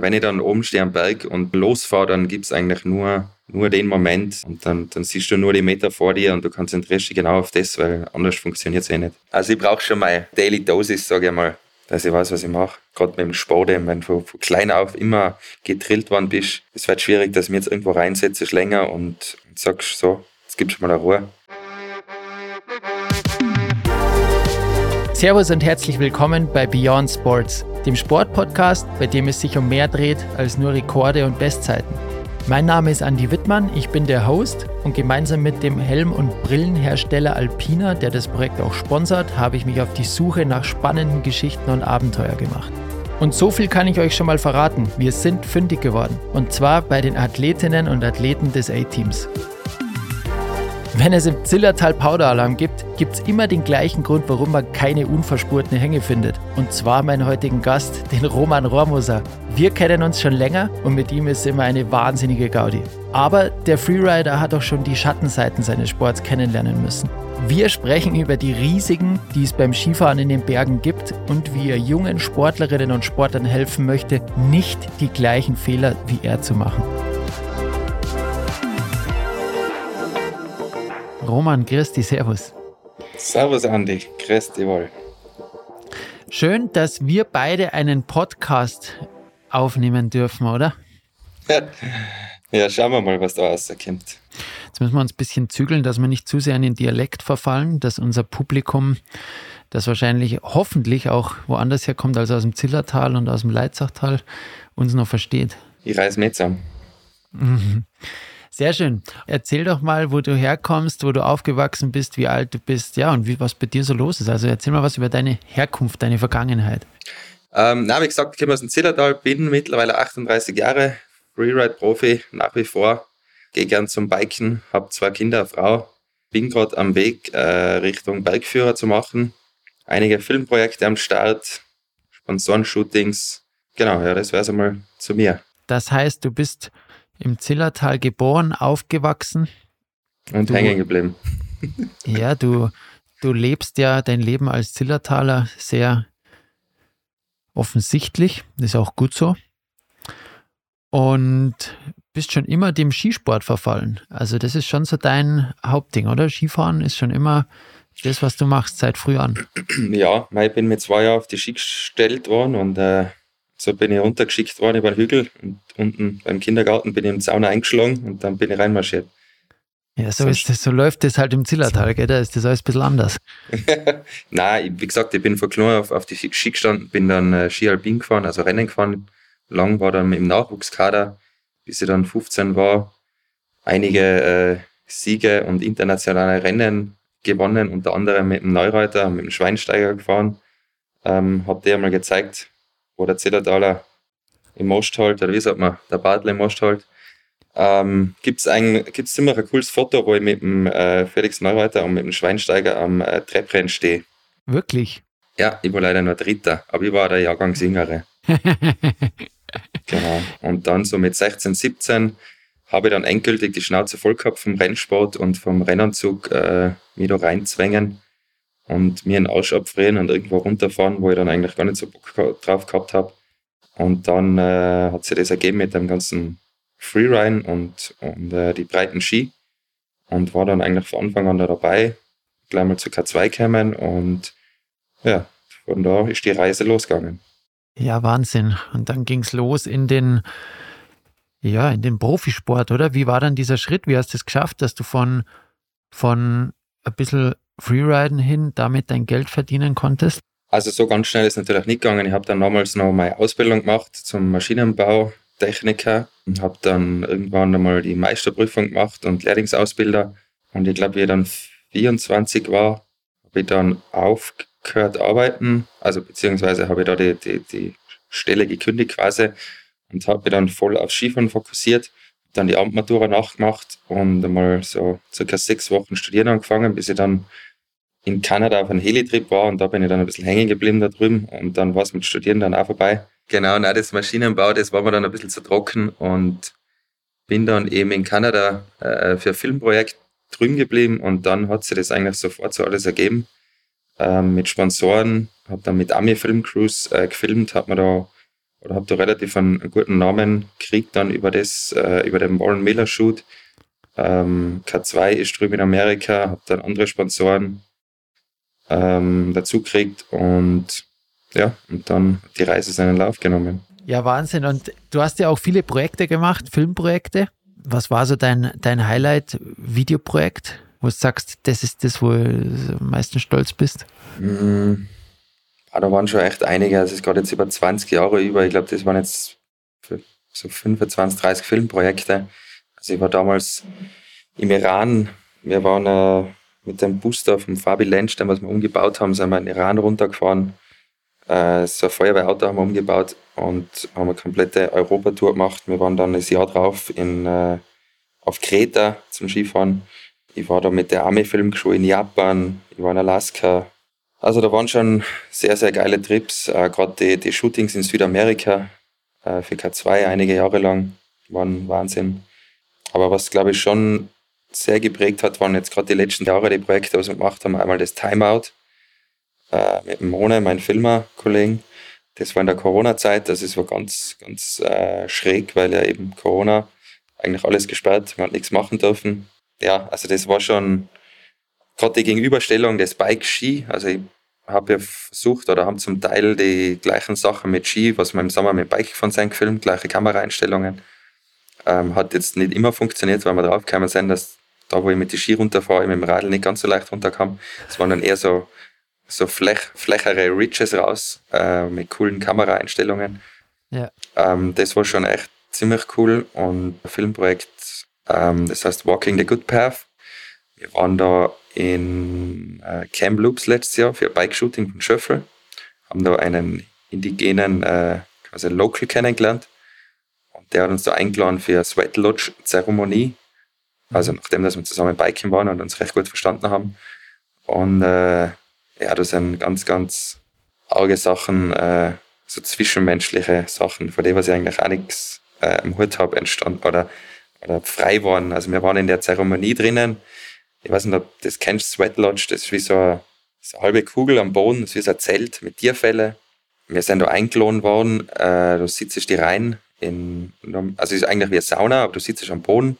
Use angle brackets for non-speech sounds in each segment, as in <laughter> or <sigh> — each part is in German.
Wenn ich dann oben stehe am Berg und losfahre, dann gibt es eigentlich nur, nur den Moment und dann, dann siehst du nur die Meter vor dir und du konzentrierst dich genau auf das, weil anders funktioniert es eh nicht. Also ich brauche schon mal Daily Dosis, sage ich mal, dass ich weiß, was ich mache. Gerade mit dem Sport, wenn du von klein auf immer gedrillt worden bist, es wird schwierig, dass ich mich jetzt irgendwo reinsetze, länger und sagst so, jetzt gibst du mal eine Ruhe. Servus und herzlich willkommen bei Beyond Sports, dem Sportpodcast, bei dem es sich um mehr dreht als nur Rekorde und Bestzeiten. Mein Name ist Andy Wittmann, ich bin der Host und gemeinsam mit dem Helm- und Brillenhersteller Alpina, der das Projekt auch sponsert, habe ich mich auf die Suche nach spannenden Geschichten und Abenteuer gemacht. Und so viel kann ich euch schon mal verraten, wir sind fündig geworden. Und zwar bei den Athletinnen und Athleten des A-Teams. Wenn es im Zillertal Powder-Alarm gibt, gibt es immer den gleichen Grund, warum man keine unverspurten Hänge findet. Und zwar meinen heutigen Gast, den Roman Rohrmoser. Wir kennen uns schon länger und mit ihm ist immer eine wahnsinnige Gaudi. Aber der Freerider hat auch schon die Schattenseiten seines Sports kennenlernen müssen. Wir sprechen über die Risiken, die es beim Skifahren in den Bergen gibt und wie er jungen Sportlerinnen und Sportlern helfen möchte, nicht die gleichen Fehler wie er zu machen. Roman, grüß dich, servus. Servus, Andi, grüß dich wohl. Schön, dass wir beide einen Podcast aufnehmen dürfen, oder? <laughs> ja, schauen wir mal, was da rauskommt. Jetzt müssen wir uns ein bisschen zügeln, dass wir nicht zu sehr in den Dialekt verfallen, dass unser Publikum, das wahrscheinlich hoffentlich auch woanders herkommt als aus dem Zillertal und aus dem Leitzachtal, uns noch versteht. Ich reiß mit zusammen. Mhm. Sehr schön. Erzähl doch mal, wo du herkommst, wo du aufgewachsen bist, wie alt du bist, ja, und wie, was bei dir so los ist. Also erzähl mal was über deine Herkunft, deine Vergangenheit. Ähm, na, wie gesagt, ich komme aus dem Zillertal, bin mittlerweile 38 Jahre, Freeride-Profi nach wie vor, gehe gern zum Biken, habe zwei Kinder, eine Frau, bin gerade am Weg äh, Richtung Bergführer zu machen, einige Filmprojekte am Start, Sponsoren-Shootings. Genau, ja, das wäre es einmal zu mir. Das heißt, du bist im Zillertal geboren, aufgewachsen. Und du, hängen geblieben. <laughs> ja, du, du lebst ja dein Leben als Zillertaler sehr offensichtlich. Das ist auch gut so. Und bist schon immer dem Skisport verfallen. Also das ist schon so dein Hauptding, oder? Skifahren ist schon immer das, was du machst seit früh an. <clears throat> Ja, ich bin mit zwei Jahren auf die Ski gestellt worden und äh, so bin ich runtergeschickt worden über den Hügel und unten beim Kindergarten bin ich im Zaun eingeschlagen und dann bin ich reinmarschiert. Ja, so, ist das, so läuft das halt im Zillertal, gell? da ist das alles ein bisschen anders. <laughs> Nein, wie gesagt, ich bin von klein auf, auf die Ski gestanden, bin dann äh, Ski Alpin gefahren, also Rennen gefahren. Lang war dann im Nachwuchskader, bis ich dann 15 war. Einige äh, Siege und internationale Rennen gewonnen, unter anderem mit dem Neureiter, mit dem Schweinsteiger gefahren. Ähm, hab dir mal gezeigt, wo der Zillertaler im Most halt, oder wie sagt man, der Bartel im Most halt, ähm, gibt es gibt's ziemlich ein cooles Foto, wo ich mit dem äh, Felix Neureiter und mit dem Schweinsteiger am äh, Trepprenn stehe. Wirklich? Ja, ich war leider nur Dritter, aber ich war der Jahrgangssingere. <laughs> genau. Und dann so mit 16, 17 habe ich dann endgültig die Schnauze voll gehabt vom Rennsport und vom Rennanzug äh, mich da reinzwängen und mir einen Arsch abfrieren und irgendwo runterfahren, wo ich dann eigentlich gar nicht so Bock drauf gehabt habe. Und dann äh, hat sich das ergeben mit dem ganzen Freeride und, und äh, die breiten Ski und war dann eigentlich von Anfang an da dabei, gleich mal zu K2 gekommen und ja, von da ist die Reise losgegangen. Ja, Wahnsinn. Und dann ging es los in den, ja, in den Profisport, oder? Wie war dann dieser Schritt? Wie hast du es geschafft, dass du von, von ein bisschen Freeriden hin damit dein Geld verdienen konntest? Also so ganz schnell ist natürlich nicht gegangen. Ich habe dann damals noch meine Ausbildung gemacht zum Maschinenbautechniker und habe dann irgendwann einmal die Meisterprüfung gemacht und Lehrlingsausbilder. Und ich glaube, wie ich dann 24 war, habe ich dann aufgehört arbeiten, also beziehungsweise habe ich da die, die, die Stelle gekündigt quasi und habe mich dann voll auf Skifahren fokussiert dann die Abendmatura nachgemacht und einmal so circa sechs Wochen studieren angefangen, bis ich dann in Kanada auf einem Helitrip war und da bin ich dann ein bisschen hängen geblieben da drüben und dann war es mit Studieren dann auch vorbei. Genau, na, das Maschinenbau, das war mir dann ein bisschen zu trocken und bin dann eben in Kanada äh, für ein Filmprojekt drüben geblieben und dann hat sich das eigentlich sofort so alles ergeben. Ähm, mit Sponsoren, habe dann mit Ami Film Crews äh, gefilmt, habe mir da oder habe da relativ einen, einen, guten Namen gekriegt dann über das, äh, über den Warren Miller Shoot. Ähm, K2 ist drüben in Amerika, habe dann andere Sponsoren ähm, dazu gekriegt und ja, und dann die Reise seinen Lauf genommen. Ja, Wahnsinn. Und du hast ja auch viele Projekte gemacht, Filmprojekte. Was war so dein, dein Highlight-Videoprojekt, wo du sagst, das ist das, wo du am meisten stolz bist? Mm, da waren schon echt einige. Also es geht jetzt über 20 Jahre über. Ich glaube, das waren jetzt so 25, 30 Filmprojekte. Also ich war damals im Iran. Wir waren äh, mit dem Booster vom Fabi Lensch, den was wir umgebaut haben, sind wir in den Iran runtergefahren. Äh, so ein Feuerwehrauto haben wir umgebaut und haben eine komplette Europatour gemacht. Wir waren dann ein Jahr drauf in, äh, auf Kreta zum Skifahren. Ich war da mit der Army-Filmschule in Japan, ich war in Alaska. Also da waren schon sehr, sehr geile Trips. Äh, Gerade die, die Shootings in Südamerika äh, für K2 einige Jahre lang waren Wahnsinn. Aber was, glaube ich, schon sehr geprägt hat, waren jetzt gerade die letzten Jahre die Projekte, was wir gemacht haben. Einmal das Timeout äh, mit dem Mone, meinem Filmer-Kollegen. Das war in der Corona-Zeit, das ist war ganz, ganz äh, schräg, weil ja eben Corona eigentlich alles gesperrt, man hat nichts machen dürfen. Ja, also das war schon gerade die Gegenüberstellung des Bike-Ski. Also ich habe ja versucht oder haben zum Teil die gleichen Sachen mit Ski, was wir im Sommer mit Bike von sein gefilmt, gleiche Kameraeinstellungen. Ähm, hat jetzt nicht immer funktioniert, weil wir draufgekommen sind, dass da, wo ich mit die Ski runterfahre, ich mit dem Radl nicht ganz so leicht runterkam. Es waren dann eher so, so flech, flächere Ridges raus äh, mit coolen Kameraeinstellungen. Ja. Ähm, das war schon echt ziemlich cool und ein Filmprojekt, ähm, das heißt Walking the Good Path. Wir waren da in äh, Kamloops letztes Jahr für Bike-Shooting von Schöffel, haben da einen indigenen äh, quasi Local kennengelernt und der hat uns da eingeladen für eine Sweat Lodge Zeremonie also nachdem dass wir zusammen biken waren und uns recht gut verstanden haben. Und äh, ja, das sind ganz, ganz arge Sachen, äh, so zwischenmenschliche Sachen, von denen was ich eigentlich auch nichts äh, im Hut habe, entstanden oder, oder frei waren. Also wir waren in der Zeremonie drinnen. Ich weiß nicht, ob das kennst, Sweat Lodge, das ist wie so eine, so eine halbe Kugel am Boden, das ist wie so ein Zelt mit Tierfälle. Wir sind da eingeladen worden, äh, du sitzt die rein in, also es ist eigentlich wie eine Sauna, aber du sitzt am Boden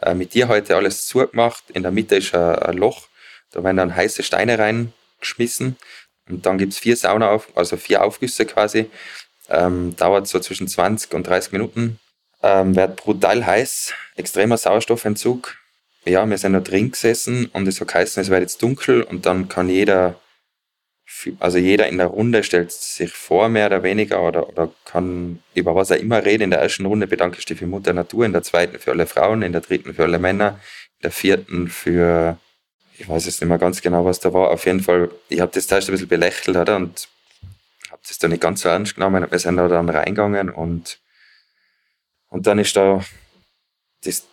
äh, mit dir heute alles zugemacht. In der Mitte ist ein, Loch. Da werden dann heiße Steine reingeschmissen. Und dann gibt es vier Sauna, auf, also vier Aufgüsse quasi. Ähm, dauert so zwischen 20 und 30 Minuten. Ähm, wird brutal heiß, extremer Sauerstoffentzug. Ja, wir sind da drin gesessen und es hat geheißen, es wird jetzt dunkel und dann kann jeder also jeder in der Runde stellt sich vor, mehr oder weniger, oder, oder kann über was er immer reden. In der ersten Runde bedanke ich dich für Mutter Natur, in der zweiten für alle Frauen, in der dritten für alle Männer, in der vierten für, ich weiß jetzt nicht mehr ganz genau, was da war. Auf jeden Fall, ich habe das zuerst ein bisschen belächelt, oder? Und habe das dann nicht ganz so ernst genommen. Wir sind da dann reingegangen und, und dann ist da das,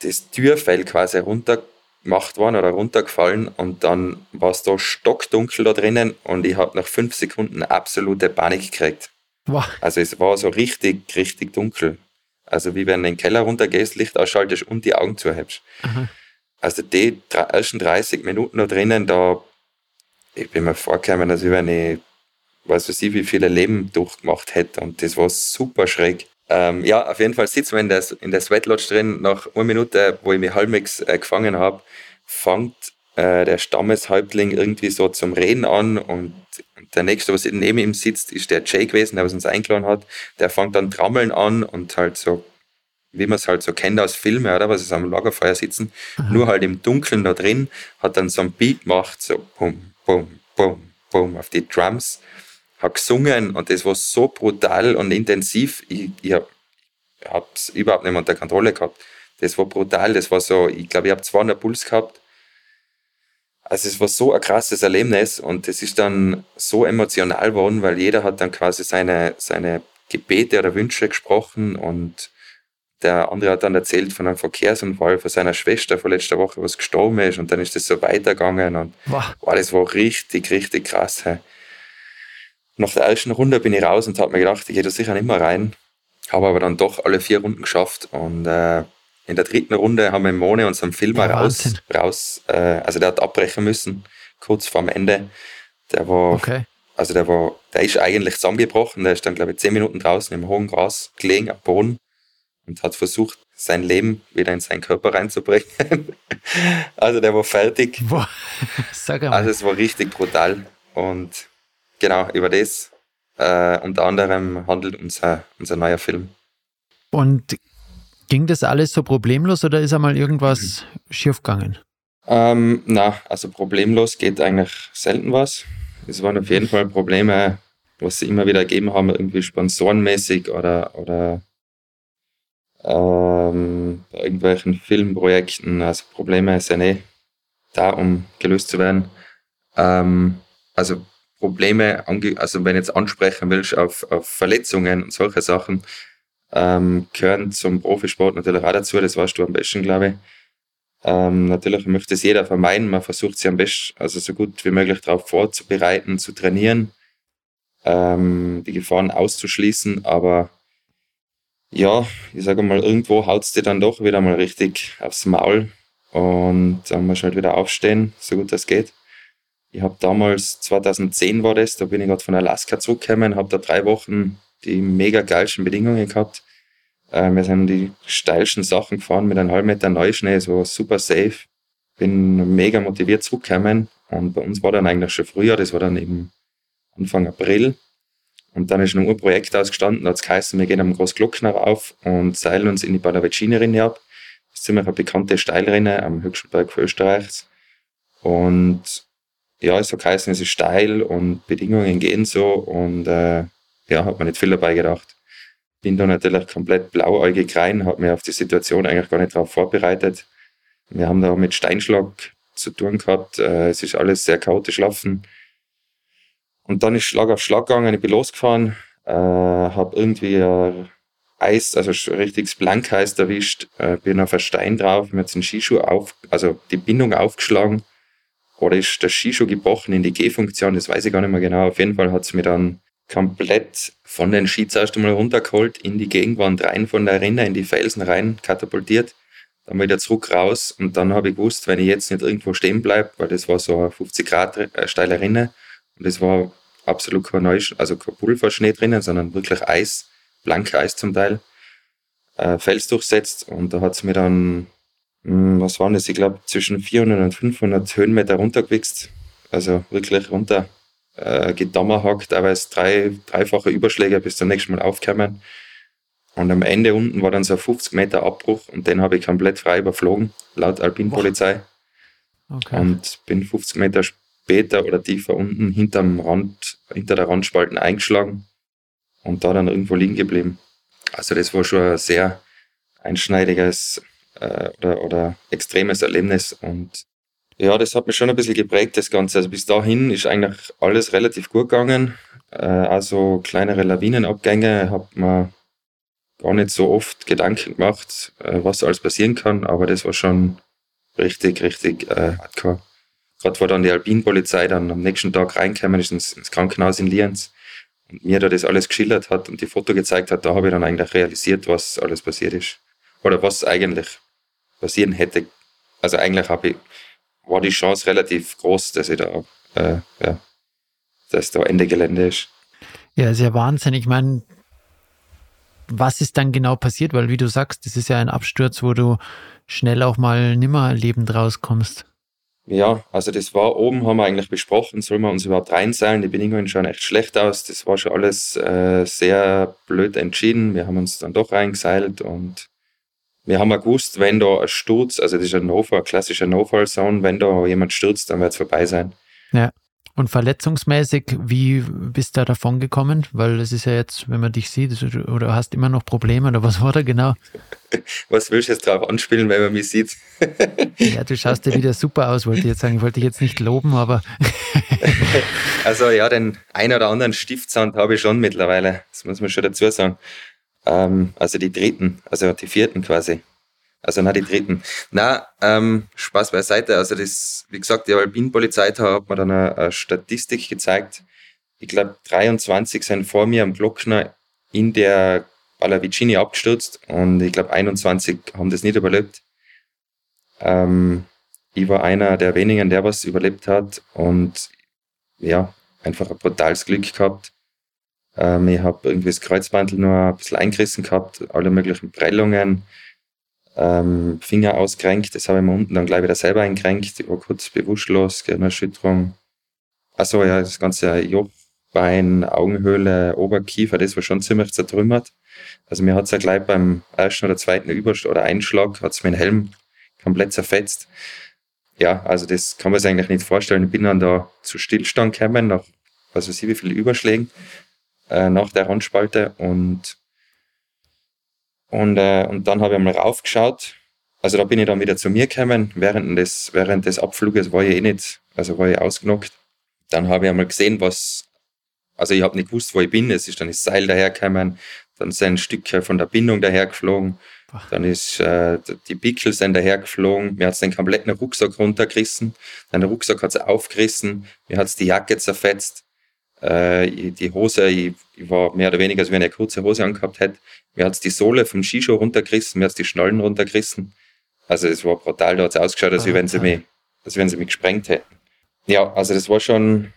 das Türfell quasi runtergekommen gemacht worden oder runtergefallen und dann war es da stockdunkel da drinnen und ich habe nach fünf Sekunden absolute Panik gekriegt. Wow. Also es war so richtig, richtig dunkel. Also wie wenn du in den Keller runtergehst, Licht ausschaltest und die Augen zuhebst. Also die ersten 30 Minuten da drinnen, da ich bin mir vorgekommen, als wenn ich weiß ich, wie viele Leben durchgemacht hätte und das war super schräg. Ähm, ja, auf jeden Fall sitzen wir in der, in der Sweat Lodge drin. Nach einer Minute, wo ich mich halbwegs äh, gefangen habe, fängt äh, der Stammeshäuptling irgendwie so zum Reden an und der nächste, was neben ihm sitzt, ist der Jay gewesen, der was uns eingeladen hat. Der fängt dann Trommeln an und halt so, wie man es halt so kennt aus Filmen, oder? Was ist am Lagerfeuer sitzen, mhm. nur halt im Dunkeln da drin, hat dann so ein Beat gemacht, so bum, bum, bum, bum auf die Drums habe gesungen und das war so brutal und intensiv. Ich, ich habe es überhaupt nicht mehr unter Kontrolle gehabt. Das war brutal. Das war so, ich glaube, ich habe 200 Puls gehabt. Also es war so ein krasses Erlebnis und es ist dann so emotional geworden, weil jeder hat dann quasi seine, seine Gebete oder Wünsche gesprochen und der andere hat dann erzählt von einem Verkehrsunfall von seiner Schwester vor letzter Woche, was gestorben ist und dann ist das so weitergegangen und wow. wow das war richtig, richtig krass. Nach der ersten Runde bin ich raus und habe mir gedacht, ich gehe da sicher nicht mehr rein. Habe aber dann doch alle vier Runden geschafft und äh, in der dritten Runde haben wir Mone unseren Filmer ja, raus, raus äh, also der hat abbrechen müssen, kurz vorm Ende. Der war, okay. also der war, der ist eigentlich zusammengebrochen, der ist dann, glaube ich, zehn Minuten draußen im hohen Gras gelegen am Boden und hat versucht, sein Leben wieder in seinen Körper reinzubringen. <laughs> also der war fertig. Boah, <laughs> sag mal. Also es war richtig brutal. Und genau, über das äh, unter anderem handelt unser, unser neuer Film. Und ging das alles so problemlos oder ist einmal irgendwas mhm. schiefgegangen? Ähm, na, also problemlos geht eigentlich selten was. Es waren auf jeden Fall Probleme, was sie immer wieder gegeben haben, irgendwie sponsorenmäßig oder, oder ähm, bei irgendwelchen Filmprojekten. Also Probleme sind eh da, um gelöst zu werden. Ähm, also Probleme, also wenn jetzt ansprechen willst auf, auf Verletzungen und solche Sachen, ähm, gehören zum Profisport natürlich auch dazu, das weißt du am besten, glaube ich. Ähm, natürlich möchte es jeder vermeiden, man versucht sich am besten, also so gut wie möglich darauf vorzubereiten, zu trainieren, ähm, die Gefahren auszuschließen, aber ja, ich sage mal, irgendwo haut es dir dann doch wieder mal richtig aufs Maul und dann musst du halt wieder aufstehen, so gut das geht. Ich habe damals, 2010 war das, da bin ich gerade von Alaska zurückgekommen, habe da drei Wochen die mega geilsten Bedingungen gehabt. Äh, wir sind die steilsten Sachen gefahren mit einem halben Meter Neuschnee, so super safe. Bin mega motiviert zurückgekommen und bei uns war dann eigentlich schon früher, das war dann eben Anfang April. Und dann ist ein Urprojekt ausgestanden, da hat es geheißen, wir gehen am Großglockner auf und seilen uns in die Palavicini-Rinne ab. Das ist ziemlich eine bekannte Steilrinne am höchsten Berg Österreichs. Und ja, es hat geheißen, es ist steil und Bedingungen gehen so und äh, ja, hat man nicht viel dabei gedacht. Bin da natürlich komplett blauäugig rein, habe mir auf die Situation eigentlich gar nicht darauf vorbereitet. Wir haben da mit Steinschlag zu tun gehabt. Äh, es ist alles sehr chaotisch laufen. Und dann ist Schlag auf Schlag gegangen, ich bin losgefahren, äh, habe irgendwie äh, Eis, also richtiges Blankeis erwischt, äh, bin auf einen Stein drauf, mir hat den Skischuh auf, also die Bindung aufgeschlagen. Oder ist der Skischuh gebrochen in die G-Funktion, das weiß ich gar nicht mehr genau. Auf jeden Fall hat es mir dann komplett von den Ski zuerst einmal runtergeholt, in die Gegenwand rein von der Rinne, in die Felsen rein katapultiert, dann wieder zurück raus. Und dann habe ich gewusst, wenn ich jetzt nicht irgendwo stehen bleibe, weil das war so eine 50 Grad äh, steile Rinne und das war absolut kein Neu also kein Pulverschnee drinnen, sondern wirklich Eis, blanke Eis zum Teil, äh, Fels durchsetzt und da hat es mir dann, was waren das, ich glaube zwischen 400 und 500 Höhenmeter runtergewichst, also wirklich runter äh, gedommerhackt, teilweise drei, dreifache Überschläge bis zum nächsten Mal aufkommen. Und am Ende unten war dann so ein 50 Meter Abbruch und den habe ich komplett frei überflogen, laut Alpinpolizei. Okay. Und bin 50 Meter später oder tiefer unten hinterm Rand, hinter der Randspalten eingeschlagen und da dann irgendwo liegen geblieben. Also das war schon ein sehr einschneidiges äh, oder, oder extremes Erlebnis und ja, das hat mich schon ein bisschen geprägt, das Ganze. Also bis dahin ist eigentlich alles relativ gut gegangen. Äh, also kleinere Lawinenabgänge hat man gar nicht so oft Gedanken gemacht, äh, was alles passieren kann, aber das war schon richtig, richtig äh, hardcore. Gerade wo dann die Alpinpolizei dann am nächsten Tag reingekommen ist ins, ins Krankenhaus in Lienz und mir da das alles geschildert hat und die Foto gezeigt hat, da habe ich dann eigentlich realisiert, was alles passiert ist. Oder was eigentlich passieren hätte. Also eigentlich habe ich war die Chance relativ groß, dass ich da, äh, ja, dass da Ende Gelände ist. Ja, ist ja Wahnsinn. Ich meine, was ist dann genau passiert? Weil, wie du sagst, das ist ja ein Absturz, wo du schnell auch mal nimmer lebend rauskommst. Ja, also das war oben, haben wir eigentlich besprochen, soll man uns überhaupt reinseilen. Die Bedingungen schauen echt schlecht aus. Das war schon alles äh, sehr blöd entschieden. Wir haben uns dann doch reingeseilt und wir haben ja gewusst, wenn da ein Sturz, also das ist ein No-Fall, klassischer No-Fall-Zone, wenn da jemand stürzt, dann wird es vorbei sein. Ja. Und verletzungsmäßig, wie bist du da davon gekommen? Weil es ist ja jetzt, wenn man dich sieht, oder hast immer noch Probleme, oder was war da genau? <laughs> Was willst du jetzt drauf anspielen, wenn man mich sieht? <laughs> ja, du schaust ja wieder super aus, wollte ich jetzt sagen. Ich wollte dich jetzt nicht loben, aber. <laughs> also ja, den ein oder anderen Stiftsand habe ich schon mittlerweile. Das muss man schon dazu sagen. Ähm, also die dritten, also die vierten quasi. Also na die dritten. Na, ähm, Spaß beiseite. Also das, wie gesagt, die Alpinpolizei hat mir dann eine, eine Statistik gezeigt. Ich glaube, 23 sind vor mir am Glockner in der Pallavicini abgestürzt und ich glaube 21 haben das nicht überlebt. Ähm, ich war einer der wenigen, der was überlebt hat und ja, einfach ein brutales Glück gehabt. Ähm, ich habe irgendwie das Kreuzbandel nur ein bisschen eingerissen gehabt, alle möglichen Prellungen, ähm, Finger ausgerenkt, das habe ich mir unten dann gleich wieder selber eingerenkt, ich war kurz bewusstlos, Gehirnerschütterung. Achso, ja, das ganze Jochbein, Augenhöhle, Oberkiefer, das war schon ziemlich zertrümmert. Also mir hat es ja gleich beim ersten oder zweiten Überschlag oder Einschlag, hat es mir den Helm komplett zerfetzt. Ja, also das kann man sich eigentlich nicht vorstellen. Ich bin dann da zu Stillstand gekommen, nach was weiß ich, wie viele Überschlägen äh, nach der Handspalte und und, äh, und dann habe ich einmal raufgeschaut. Also da bin ich dann wieder zu mir gekommen. Während des, während des Abfluges war ich eh nicht, also war ich ausgenockt. Dann habe ich einmal gesehen, was, also ich habe nicht gewusst, wo ich bin. Es ist dann das Seil dahergekommen, dann sind Stücke von der Bindung dahergeflogen. Dann ist äh, die Pickel sind dahergeflogen. Mir hat es den kompletten Rucksack runtergerissen. Dann der Rucksack hat es aufgerissen. Mir hat es die Jacke zerfetzt. Äh, die Hose, ich, ich, war mehr oder weniger, als wenn ich eine kurze Hose angehabt hätte. Mir hat es die Sohle vom Skischuh runtergerissen, mir hat es die Schnallen runtergerissen. Also es war brutal, da hat es ausgeschaut, als, wenn sie mich, als wenn sie mich gesprengt hätten. Ja, also das war schon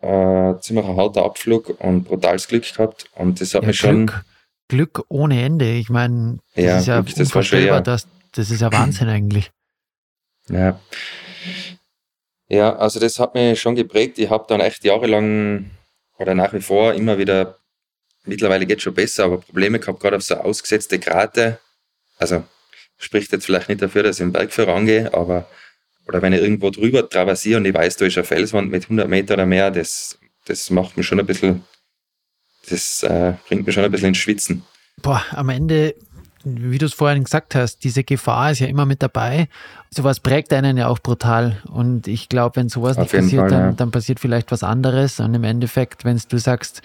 äh, ziemlich ein harter Abflug und brutales Glück gehabt. Und das hat ja, mich schon. Glück, Glück ohne Ende. Ich meine, das ja, ist ja Glück, unvorstellbar, das, das ist ja Wahnsinn eigentlich. Ja. Ja, also das hat mich schon geprägt. Ich habe dann echt jahrelang oder nach wie vor immer wieder, mittlerweile geht es schon besser, aber Probleme gehabt, gerade auf so ausgesetzte Grate. Also spricht jetzt vielleicht nicht dafür, dass ich im Berg vorangehe, aber oder wenn ich irgendwo drüber traversiere und ich weiß, da ist eine Felswand mit 100 Meter oder mehr, das, das macht mich schon ein bisschen, das äh, bringt mich schon ein bisschen ins Schwitzen. Boah, am Ende, wie du es vorhin gesagt hast, diese Gefahr ist ja immer mit dabei. Sowas prägt einen ja auch brutal. Und ich glaube, wenn sowas Auf nicht passiert, Fall, dann, ja. dann passiert vielleicht was anderes. Und im Endeffekt, wenn du sagst,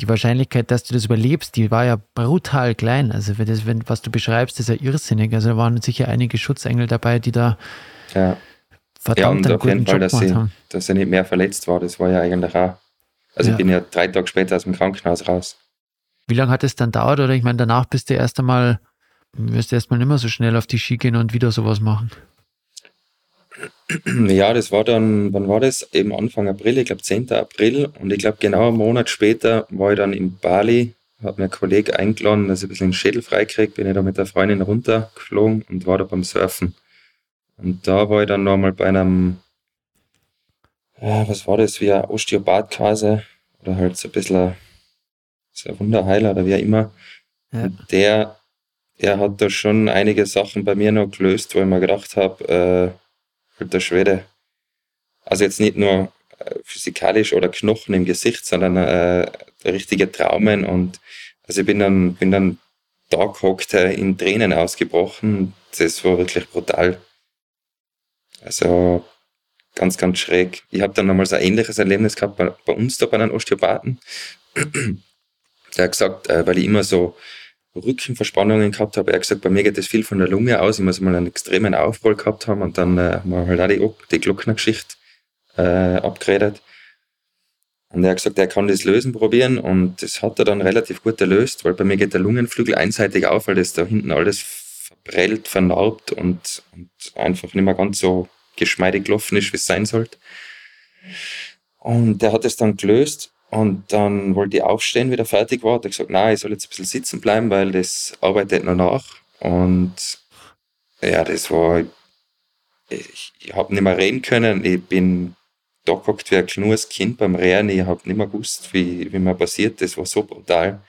die Wahrscheinlichkeit, dass du das überlebst, die war ja brutal klein. Also das, wenn, was du beschreibst, ist ja irrsinnig. Also da waren sicher einige Schutzengel dabei, die da ja. verdammt ja, und auf jeden Fall, dass sie, dass sie nicht mehr verletzt war. Das war ja eigentlich auch. Also ja. ich bin ja drei Tage später aus dem Krankenhaus raus. Wie lange hat es dann dauert? Oder ich meine, danach bist du erst einmal, wirst du erstmal nicht mehr so schnell auf die Ski gehen und wieder sowas machen. Ja, das war dann, wann war das? Eben Anfang April, ich glaube 10. April. Und ich glaube genau einen Monat später war ich dann in Bali, hat mir ein Kollege eingeladen, dass ich ein bisschen den Schädel freikriege, bin ich da mit der Freundin runtergeflogen und war da beim Surfen. Und da war ich dann nochmal bei einem, ja, was war das, wie ein Osteopath quasi, oder halt so ein bisschen ein Wunderheiler oder wie auch immer. Ja. Der, der hat da schon einige Sachen bei mir noch gelöst, wo ich mir gedacht habe, äh, der Schwede. Also jetzt nicht nur äh, physikalisch oder Knochen im Gesicht, sondern äh, richtige Traumen und also ich bin dann, bin dann da gehockt, äh, in Tränen ausgebrochen. Das war wirklich brutal. Also ganz, ganz schräg. Ich habe dann nochmal so ein ähnliches Erlebnis gehabt bei, bei uns da bei einem Osteopathen. Der hat gesagt, äh, weil ich immer so Rückenverspannungen gehabt habe, er hat gesagt, bei mir geht das viel von der Lunge aus. Ich muss mal einen extremen Aufroll gehabt haben und dann äh, haben wir halt auch die, die Glocknergeschichte äh, abgeredet. Und er hat gesagt, er kann das lösen probieren und das hat er dann relativ gut gelöst, weil bei mir geht der Lungenflügel einseitig auf, weil das da hinten alles verprellt, vernarbt und, und einfach nicht mehr ganz so geschmeidig gelaufen ist, wie es sein sollte. Und der hat es dann gelöst und dann wollte ich aufstehen, wie der fertig war. Hat er gesagt, nein, ich soll jetzt ein bisschen sitzen bleiben, weil das arbeitet noch nach. Und ja, das war, ich, ich habe nicht mehr reden können. Ich bin da geguckt wie ein kleines Kind beim Rehren. Ich habe nicht mehr gewusst, wie, wie mir passiert. Das war so brutal.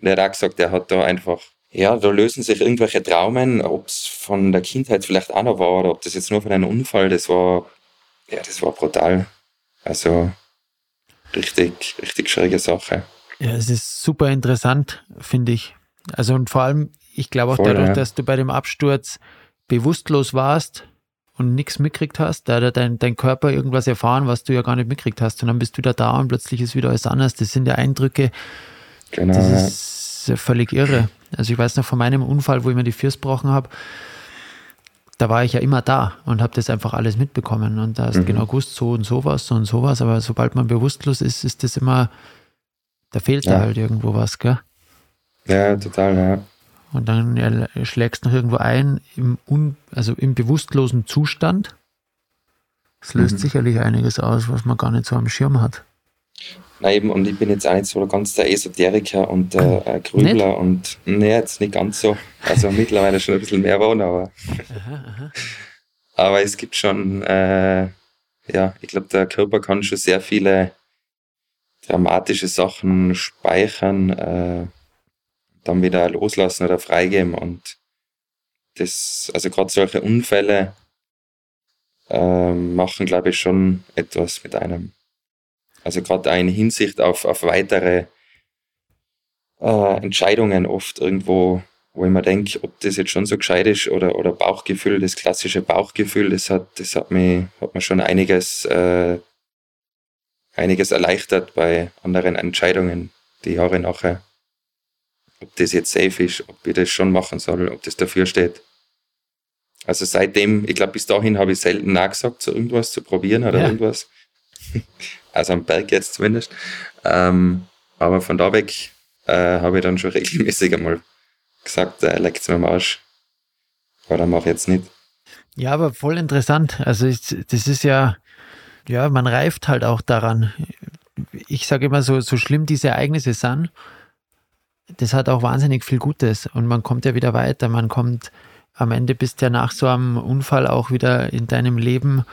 Und er hat auch gesagt, er hat da einfach ja, da lösen sich irgendwelche Traumen, ob es von der Kindheit vielleicht auch noch war oder ob das jetzt nur von einem Unfall, das war, ja, das war brutal. Also richtig, richtig schräge Sache. Ja, es ist super interessant, finde ich. Also und vor allem, ich glaube auch Voll, dadurch, ja. dass du bei dem Absturz bewusstlos warst und nichts mitgekriegt hast, da hat dein, dein Körper irgendwas erfahren, was du ja gar nicht mitgekriegt hast. Und dann bist du da da und plötzlich ist wieder alles anders. Das sind ja Eindrücke. Genau. Das ist ja. völlig irre. Also ich weiß noch von meinem Unfall, wo ich mir die Füße gebrochen habe, da war ich ja immer da und habe das einfach alles mitbekommen und da hast mhm. genau gewusst, so und sowas, so und sowas, aber sobald man bewusstlos ist, ist das immer, da fehlt ja. da halt irgendwo was, gell? Ja, total, ja. Und dann ja, schlägst du noch irgendwo ein, im, un, also im bewusstlosen Zustand. Das löst mhm. sicherlich einiges aus, was man gar nicht so am Schirm hat. Nein, eben, und ich bin jetzt auch nicht so ganz der Esoteriker und der äh, Grübler nicht? und nee, jetzt nicht ganz so. Also mittlerweile schon ein bisschen mehr geworden, aber. Aha, aha. aber es gibt schon, äh, ja, ich glaube, der Körper kann schon sehr viele dramatische Sachen speichern, äh, dann wieder loslassen oder freigeben und das, also gerade solche Unfälle äh, machen, glaube ich, schon etwas mit einem. Also gerade eine Hinsicht auf, auf weitere äh, Entscheidungen oft irgendwo, wo ich mir denke, ob das jetzt schon so gescheit ist oder, oder Bauchgefühl, das klassische Bauchgefühl, das hat, das hat mir, hat mir schon einiges, äh, einiges erleichtert bei anderen Entscheidungen die Jahre nachher. Ob das jetzt safe ist, ob ich das schon machen soll, ob das dafür steht. Also seitdem, ich glaube, bis dahin habe ich selten nachgesagt, so irgendwas zu probieren oder ja. irgendwas. Also am Berg jetzt zumindest. Ähm, aber von da weg äh, habe ich dann schon <laughs> regelmäßig einmal gesagt, äh, leckt mir am Arsch. Oder mache ich jetzt nicht. Ja, aber voll interessant. Also ich, das ist ja, ja, man reift halt auch daran. Ich sage immer so, so schlimm diese Ereignisse sind, das hat auch wahnsinnig viel Gutes und man kommt ja wieder weiter. Man kommt am Ende bist ja nach so einem Unfall auch wieder in deinem Leben,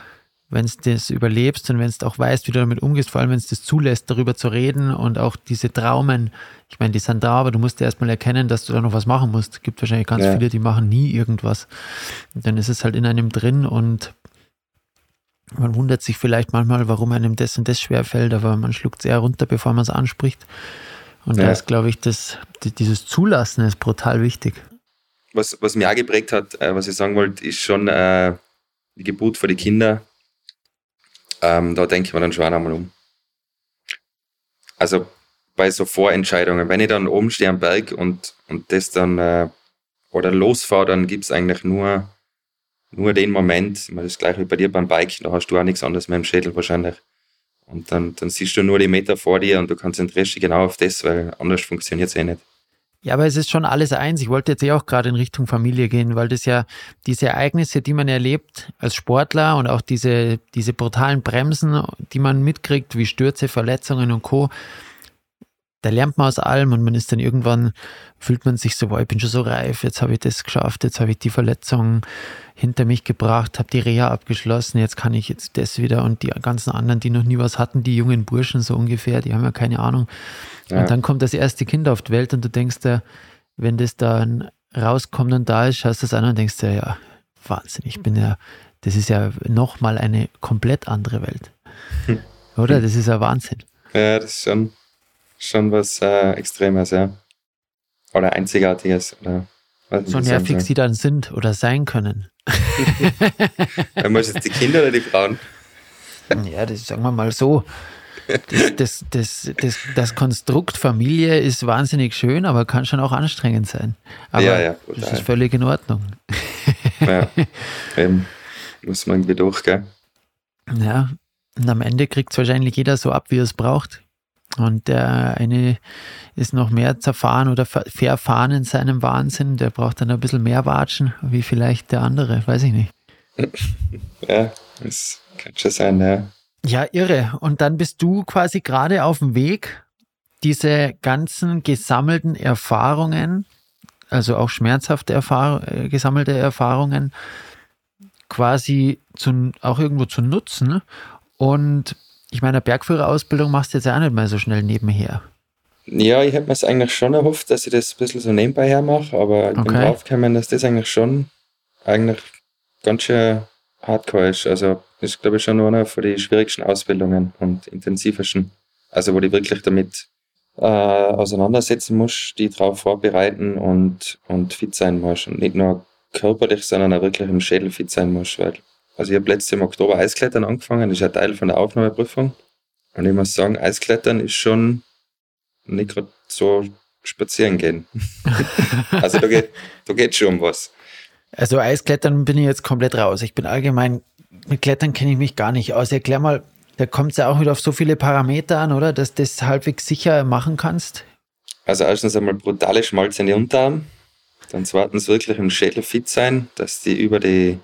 wenn du das überlebst und wenn du auch weißt, wie du damit umgehst, vor allem wenn es das zulässt, darüber zu reden und auch diese Traumen, ich meine, die sind da, aber du musst ja erstmal erkennen, dass du da noch was machen musst. Es gibt wahrscheinlich ganz ja. viele, die machen nie irgendwas. Und dann ist es halt in einem drin und man wundert sich vielleicht manchmal, warum einem das und das schwerfällt, aber man schluckt es eher runter, bevor man es anspricht. Und ja. da ist, glaube ich, das, dieses Zulassen ist brutal wichtig was, was mich auch geprägt hat, äh, was ich sagen wollte, ist schon äh, die Geburt für die Kinder. Ähm, da denke ich mir dann schon einmal um. Also bei so Vorentscheidungen, wenn ich dann oben stehe am Berg und, und das dann äh, oder losfahre, dann gibt es eigentlich nur, nur den Moment, das ist gleich wie bei dir beim Bike, da hast du auch nichts anderes mehr im Schädel wahrscheinlich. Und dann, dann siehst du nur die Meter vor dir und du konzentrierst dich genau auf das, weil anders funktioniert es eh nicht. Ja, aber es ist schon alles eins. Ich wollte jetzt eh auch gerade in Richtung Familie gehen, weil das ja diese Ereignisse, die man erlebt als Sportler und auch diese, diese brutalen Bremsen, die man mitkriegt, wie Stürze, Verletzungen und Co., da lernt man aus allem und man ist dann irgendwann, fühlt man sich so, boah, ich bin schon so reif, jetzt habe ich das geschafft, jetzt habe ich die Verletzung hinter mich gebracht, habe die Reha abgeschlossen, jetzt kann ich jetzt das wieder und die ganzen anderen, die noch nie was hatten, die jungen Burschen so ungefähr, die haben ja keine Ahnung. Ja. Und dann kommt das erste Kind auf die Welt und du denkst dir, wenn das dann rauskommt und da ist, schaust du das an und denkst dir, ja, Wahnsinn, ich bin ja, das ist ja nochmal eine komplett andere Welt. <laughs> Oder? Das ist ja Wahnsinn. Ja, das ist schon schon was äh, Extremes, ja. Oder Einzigartiges. Oder so nervig sie dann sind oder sein können. Dann <laughs> muss jetzt die Kinder oder die Frauen? Ja, das sagen wir mal so. Das, das, das, das, das Konstrukt Familie ist wahnsinnig schön, aber kann schon auch anstrengend sein. Aber ja, ja, das ist völlig in Ordnung. Ja, <laughs> eben. Muss man irgendwie durch, gell? Ja, und am Ende kriegt es wahrscheinlich jeder so ab, wie er es braucht. Und der eine ist noch mehr zerfahren oder verfahren in seinem Wahnsinn. Der braucht dann ein bisschen mehr Watschen, wie vielleicht der andere, weiß ich nicht. <laughs> Ja, das kann schon sein, ja. Ja, irre. Und dann bist du quasi gerade auf dem Weg, diese ganzen gesammelten Erfahrungen, also auch schmerzhafte Erfahr äh, gesammelte Erfahrungen, quasi zu, auch irgendwo zu nutzen und ich meine, eine Bergführerausbildung machst du jetzt auch nicht mehr so schnell nebenher. Ja, ich hätte mir es eigentlich schon erhofft, dass ich das ein bisschen so nebenbei her mache, aber ich okay. bin draufgekommen, dass das eigentlich schon eigentlich ganz schön hardcore ist. Also ist, glaube ich, schon einer von den schwierigsten Ausbildungen und intensivsten. Also wo du wirklich damit äh, auseinandersetzen musst, die darauf vorbereiten und, und fit sein musst. Und nicht nur körperlich, sondern auch wirklich im Schädel fit sein musst, weil also ich habe letztes Jahr im Oktober Eisklettern angefangen, das ist ein Teil von der Aufnahmeprüfung. Und ich muss sagen, Eisklettern ist schon nicht gerade so spazieren gehen. <laughs> also da geht, da geht schon um was. Also Eisklettern bin ich jetzt komplett raus. Ich bin allgemein, mit Klettern kenne ich mich gar nicht aus. Erklär mal, da kommt es ja auch wieder auf so viele Parameter an, oder? Dass du das halbwegs sicher machen kannst. Also erstens einmal brutale Schmalz in die Unterarm. Dann zweitens wirklich im Schädel fit sein, dass die über die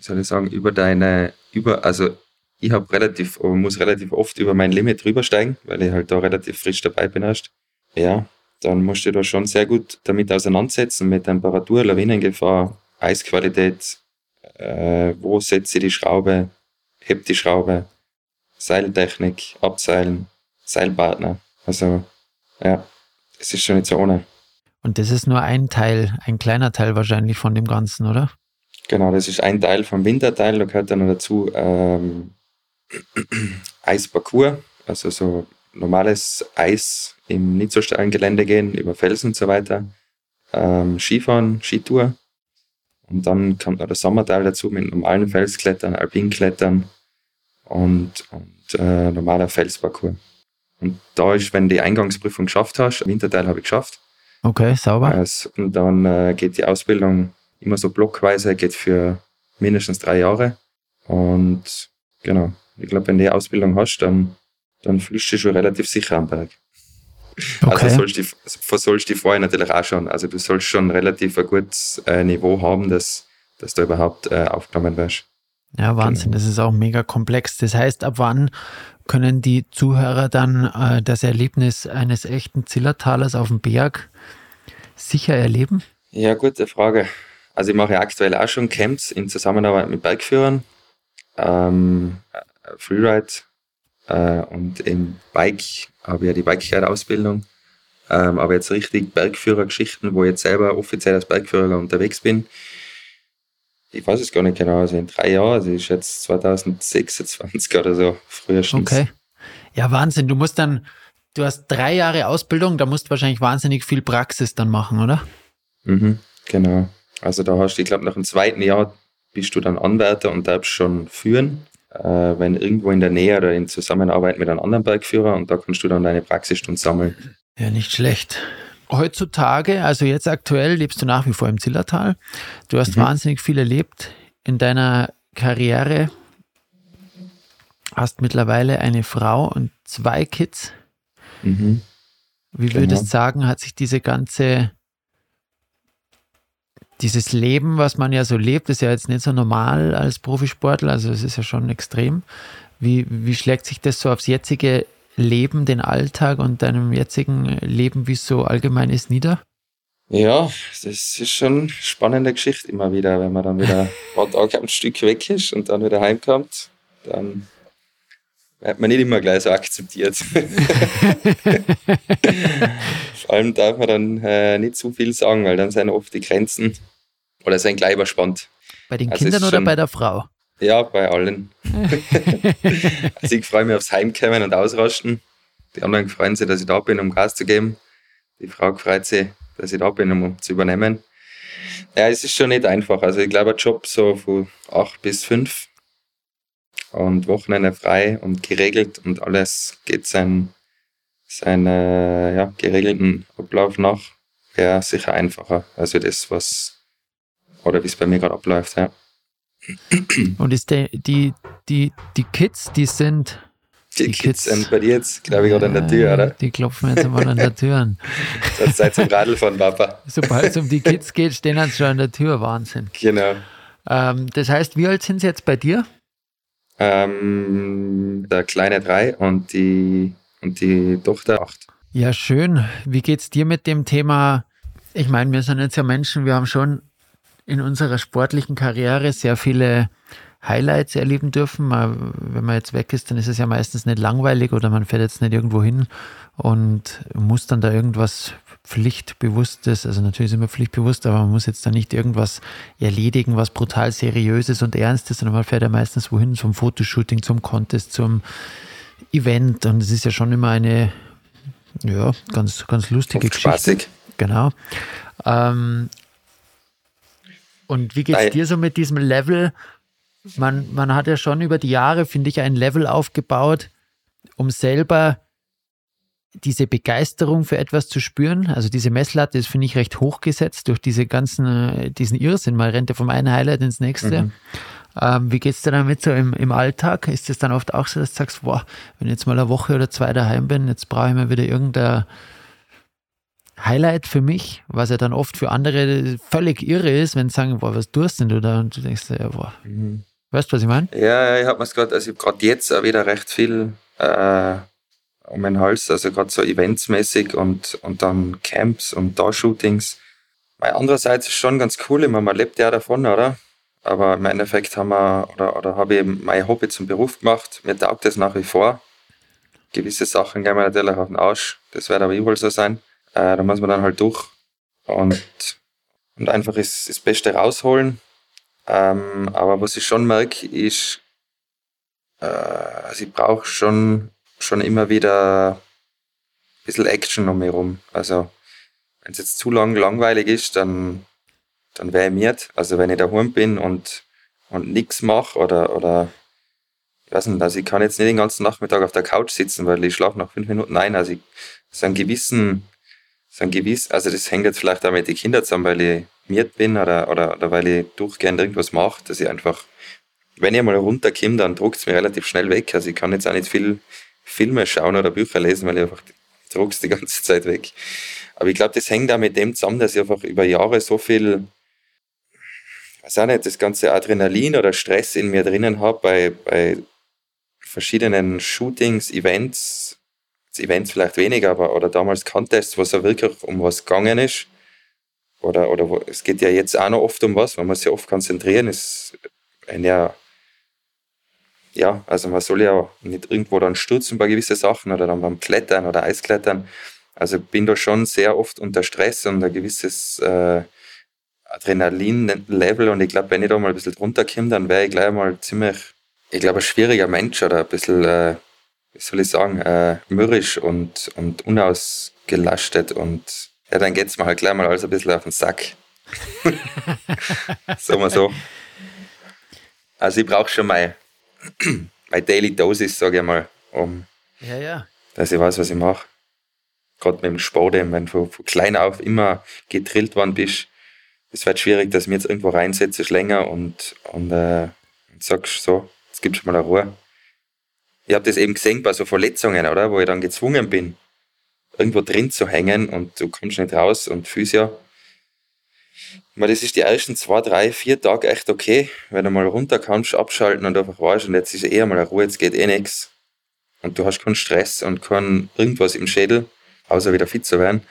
soll ich sagen, über deine, über, also ich habe relativ, muss relativ oft über mein Limit drüber steigen, weil ich halt da relativ frisch dabei bin erst. Ja, dann musst du da schon sehr gut damit auseinandersetzen, mit Temperatur, Lawinengefahr, Eisqualität, äh, wo setze ich die Schraube, heb die Schraube, Seiltechnik, Abseilen, Seilpartner. Also ja, es ist schon nicht so ohne. Und das ist nur ein Teil, ein kleiner Teil wahrscheinlich von dem Ganzen, oder? Genau, das ist ein Teil vom Winterteil. Da gehört dann noch dazu ähm, Eisparcours, also so normales Eis im nicht so steilen Gelände gehen, über Felsen und so weiter. Ähm, Skifahren, Skitour. Und dann kommt noch der Sommerteil dazu mit normalen Felsklettern, Alpinklettern und, und äh, normaler Felsparcours. Und da ist, wenn du die Eingangsprüfung geschafft hast, Winterteil habe ich geschafft. Okay, sauber. Also, und dann äh, geht die Ausbildung immer so blockweise, geht für mindestens drei Jahre. Und genau, ich glaube, wenn du die Ausbildung hast, dann, dann fühlst du dich schon relativ sicher am Berg. Also okay. Also sollst du, sollst du vorher natürlich auch schon. Also du sollst schon relativ ein gutes äh, Niveau haben, dass, dass du überhaupt äh, aufgenommen wirst. Ja, Wahnsinn, genau. das ist auch mega komplex. Das heißt, ab wann können die Zuhörer dann äh, das Erlebnis eines echten Zillertalers auf dem Berg sicher erleben? Ja, gute Frage. Also ich mache aktuell auch schon Camps in Zusammenarbeit mit Bergführern, ähm, Freeride äh, und im Bike habe ich ja die Bikeguide-Ausbildung. Ähm, aber jetzt richtig Bergführergeschichten, wo ich jetzt selber offiziell als Bergführer unterwegs bin. Ich weiß es gar nicht genau, also in drei Jahren, also ist jetzt 2026 oder so, frühestens. Okay. Ja, Wahnsinn. Du musst dann, du hast drei Jahre Ausbildung, da musst du wahrscheinlich wahnsinnig viel Praxis dann machen, oder? Mhm, genau. Also da hast du, ich glaube, nach dem zweiten Jahr bist du dann Anwärter und darfst schon führen, äh, wenn irgendwo in der Nähe oder in Zusammenarbeit mit einem anderen Bergführer und da kannst du dann deine Praxisstunde sammeln. Ja, nicht schlecht. Heutzutage, also jetzt aktuell, lebst du nach wie vor im Zillertal. Du hast mhm. wahnsinnig viel erlebt in deiner Karriere. Hast mittlerweile eine Frau und zwei Kids. Mhm. Wie genau. würdest du sagen, hat sich diese ganze dieses Leben, was man ja so lebt, ist ja jetzt nicht so normal als Profisportler, also es ist ja schon extrem. Wie, wie schlägt sich das so aufs jetzige Leben, den Alltag und deinem jetzigen Leben, wie es so allgemein ist, nieder? Ja, das ist schon eine spannende Geschichte immer wieder, wenn man dann wieder ein paar Tage ein Stück weg ist und dann wieder heimkommt, dann wird man nicht immer gleich so akzeptiert. <laughs> Vor allem darf man dann äh, nicht zu viel sagen, weil dann sind oft die Grenzen oder sind gleich überspannt. Bei den also Kindern oder bei der Frau? Ja, bei allen. <laughs> also ich freue mich aufs Heimkommen und Ausrasten. Die anderen freuen sich, dass ich da bin, um Gas zu geben. Die Frau freut sich, dass ich da bin, um zu übernehmen. Ja, es ist schon nicht einfach. Also ich glaube, ein Job so von acht bis fünf und Wochenende frei und geregelt und alles geht seinen sein, äh, ja, geregelten Ablauf nach, wäre sicher einfacher. Also das, was oder wie es bei mir gerade abläuft, ja. Und ist der, die, die, die Kids, die sind. Die, die Kids, Kids, sind bei dir jetzt, glaube ich, gerade an der Tür, oder? Die klopfen jetzt einmal an der Tür an. Das <laughs> seid zum Radl von Papa. Sobald es um die Kids geht, stehen sie schon an der Tür. Wahnsinn. Genau. Ähm, das heißt, wie alt sind sie jetzt bei dir? Ähm, der kleine drei und die, und die Tochter acht. Ja, schön. Wie geht es dir mit dem Thema? Ich meine, wir sind jetzt ja Menschen, wir haben schon in unserer sportlichen Karriere sehr viele Highlights erleben dürfen. Wenn man jetzt weg ist, dann ist es ja meistens nicht langweilig oder man fährt jetzt nicht irgendwo hin und muss dann da irgendwas Pflichtbewusstes, also natürlich sind wir pflichtbewusst, aber man muss jetzt da nicht irgendwas erledigen, was brutal seriöses und ernstes, sondern man fährt ja meistens wohin zum Fotoshooting, zum Contest, zum Event und es ist ja schon immer eine ja, ganz, ganz lustige Geschichte. Spaßig. Genau. Ähm, und wie geht es dir so mit diesem Level? Man, man hat ja schon über die Jahre, finde ich, ein Level aufgebaut, um selber diese Begeisterung für etwas zu spüren. Also diese Messlatte ist, finde ich, recht hoch gesetzt durch diese ganzen, äh, diesen Irrsinn. Man rennt ja vom einen Highlight ins nächste. Mhm. Ähm, wie geht es dir damit so im, im Alltag? Ist es dann oft auch so, dass du sagst, boah, wenn ich jetzt mal eine Woche oder zwei daheim bin, jetzt brauche ich mal wieder irgendein Highlight für mich, was ja dann oft für andere völlig irre ist, wenn sie sagen, boah, was tust denn du da? Und du denkst, ja, boah. Mhm. Weißt du, was ich meine? Ja, ich habe mir gerade, also ich habe gerade jetzt auch wieder recht viel äh, um den Hals, also gerade so eventsmäßig und, und dann Camps und da Shootings. Weil andererseits ist schon ganz cool, ich meine, man lebt ja davon, oder? Aber im Endeffekt haben wir, oder, oder habe ich mein Hobby zum Beruf gemacht. Mir taugt das nach wie vor. Gewisse Sachen gehen mir natürlich auf den Arsch. Das wird aber überall so sein. Äh, da muss man dann halt durch und, und einfach das, das Beste rausholen. Ähm, aber was ich schon merke, ist, äh, also ich brauche schon, schon immer wieder ein bisschen Action um mich herum. Also, wenn es jetzt zu lang langweilig ist, dann, dann wäre ich miert. Also, wenn ich daheim bin und, und nichts mache oder, oder ich weiß nicht, also ich kann jetzt nicht den ganzen Nachmittag auf der Couch sitzen, weil ich schlafe nach fünf Minuten ein. Also, ich, so einen gewissen, so ein gewiss, also das hängt jetzt vielleicht auch mit den Kindern zusammen, weil ich miert bin oder, oder, oder weil ich durchgehend irgendwas mache, dass ich einfach, wenn ich mal runterkomme, dann druckt es mir relativ schnell weg. Also ich kann jetzt auch nicht viel Filme schauen oder Bücher lesen, weil ich einfach druck's die ganze <laughs> Zeit weg. Aber ich glaube, das hängt auch mit dem zusammen, dass ich einfach über Jahre so viel, weiß auch nicht, das ganze Adrenalin oder Stress in mir drinnen habe bei, bei verschiedenen Shootings, Events, Events vielleicht weniger, aber oder damals Contests, wo es ja wirklich um was gegangen ist. Oder, oder wo, es geht ja jetzt auch noch oft um was, man muss sich oft konzentrieren. ist ein ja, ja, also man soll ja nicht irgendwo dann stürzen bei gewissen Sachen oder dann beim Klettern oder Eisklettern. Also bin da schon sehr oft unter Stress und ein gewisses äh, Adrenalin-Level und ich glaube, wenn ich da mal ein bisschen drunter komme, dann wäre ich gleich mal ziemlich, ich glaube, ein schwieriger Mensch oder ein bisschen äh, wie soll ich sagen, äh, mürrisch und, und unausgelastet und ja, dann geht es mir halt gleich mal alles ein bisschen auf den Sack. <laughs> Sagen wir so. Also ich brauche schon mal meine Daily Dosis, sage ich mal, um ja, ja. dass ich weiß, was ich mache. Gerade mit dem Sport, wenn du von, klein auf immer gedrillt worden bist, es wird schwierig, dass mich jetzt irgendwo reinsetze, länger und, und, äh, und sagst so, jetzt gibst du mal eine Ruhe ich habe das eben gesehen bei so Verletzungen, oder? Wo ich dann gezwungen bin, irgendwo drin zu hängen und du kommst nicht raus und Physio. Das ist die ersten zwei, drei, vier Tage echt okay, wenn du mal runter kannst, abschalten und einfach weißt, und jetzt ist eher mal eine Ruhe, jetzt geht eh nichts. Und du hast keinen Stress und kein irgendwas im Schädel, außer wieder fit zu werden.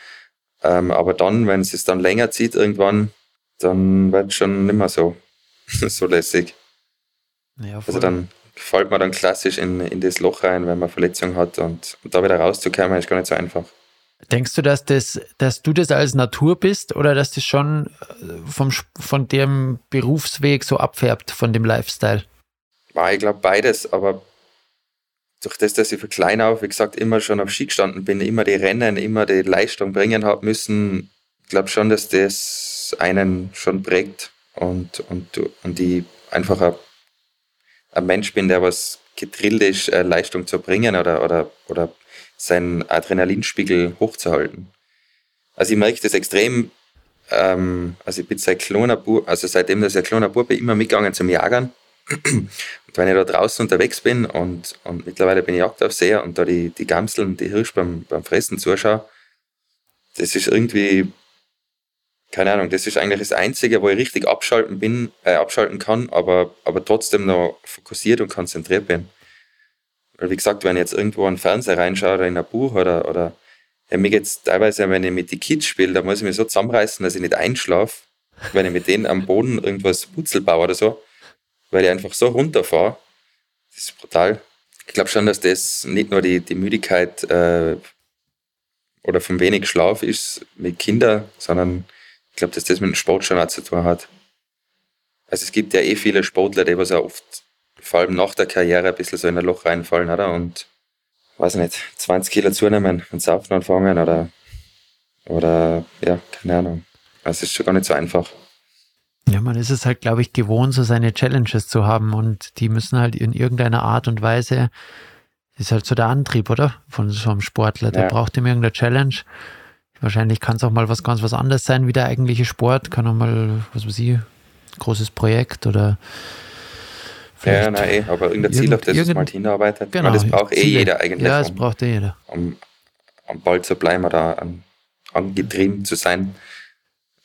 Ähm, aber dann, wenn es dann länger zieht irgendwann, dann wird es schon nicht mehr so, <laughs> so lässig. Ja, also dann fällt man dann klassisch in, in das Loch rein, wenn man Verletzung hat und, und da wieder rauszukommen, ist gar nicht so einfach. Denkst du, dass, das, dass du das als Natur bist oder dass das schon äh, vom, von dem Berufsweg so abfärbt, von dem Lifestyle? Ich glaube beides, aber durch das, dass ich von klein auf, wie gesagt, immer schon auf Ski gestanden bin, immer die Rennen, immer die Leistung bringen habe müssen, ich glaube schon, dass das einen schon prägt und, und, und die einfach eine ein Mensch bin, der was gedrillt ist, äh, Leistung zu bringen oder, oder, oder seinen Adrenalinspiegel hochzuhalten. Also ich merke das extrem, ähm, also ich bin seit kleiner also seitdem dass ich ein kleiner Bub bin, immer mitgegangen zum Jagern. <clears throat> Und wenn ich da draußen unterwegs bin und, und mittlerweile bin ich Jagdaufseher und da die, die Gamseln, die Hirsch beim, beim Fressen zuschaue, das ist irgendwie keine Ahnung, das ist eigentlich das Einzige, wo ich richtig abschalten bin, äh, abschalten kann, aber, aber trotzdem noch fokussiert und konzentriert bin. Weil wie gesagt, wenn ich jetzt irgendwo einen Fernseher reinschaue oder in ein Buch oder, oder ja, mir geht's teilweise, wenn ich mit den Kids spiele, da muss ich mich so zusammenreißen, dass ich nicht einschlafe, wenn ich mit denen am Boden irgendwas Putzel baue oder so, weil ich einfach so runterfahre. Das ist brutal. Ich glaube schon, dass das nicht nur die, die Müdigkeit äh, oder vom wenig Schlaf ist mit Kindern, sondern glaube, dass das mit dem Sport schon auch zu tun hat. Also es gibt ja eh viele Sportler, die was ja oft, vor allem nach der Karriere, ein bisschen so in ein Loch reinfallen, oder? Und, weiß nicht, 20 Kilo zunehmen und saufen anfangen oder, oder, ja, keine Ahnung. Also es ist schon gar nicht so einfach. Ja, man ist es halt, glaube ich, gewohnt, so seine Challenges zu haben und die müssen halt in irgendeiner Art und Weise, ist halt so der Antrieb, oder? Von so einem Sportler. Der ja. braucht ihm irgendeine Challenge Wahrscheinlich kann es auch mal was ganz was anderes sein wie der eigentliche Sport. Kann auch mal, was weiß ich, großes Projekt oder ja, nein, eh, aber irgendein Ziel, auf das es mal hinarbeitet. Genau, das braucht eh jeder eigentlich. Ja, das um, braucht eh jeder. Um am Ball zu bleiben oder an, angetrieben zu sein.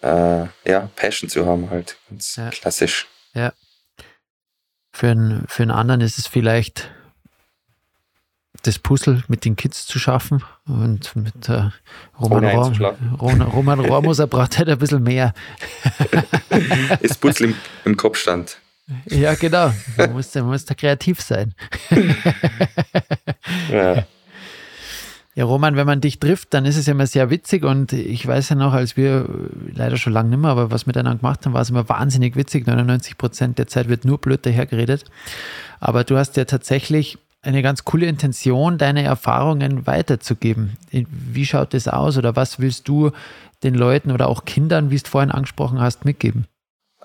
Äh, ja, Passion zu haben halt. Ganz ja. klassisch. Ja. für einen, für einen anderen ist es vielleicht das Puzzle mit den Kids zu schaffen und mit äh, Roman, Rohr, <laughs> Roman Rohrmoser <laughs> braucht halt ein bisschen mehr. <laughs> das Puzzle im, im Kopf stand. <laughs> Ja, genau. Man muss, man muss da kreativ sein. ja. <laughs> Ja, Roman, wenn man dich trifft, dann ist es ja immer sehr witzig und ich weiß ja noch, als wir leider schon lange nicht mehr, aber was miteinander gemacht haben, war es immer wahnsinnig witzig. 99 Prozent der Zeit wird nur blöd dahergeredet. Aber du hast ja tatsächlich eine ganz coole Intention, deine Erfahrungen weiterzugeben. Wie schaut das aus oder was willst du den Leuten oder auch Kindern, wie du es vorhin angesprochen hast, mitgeben?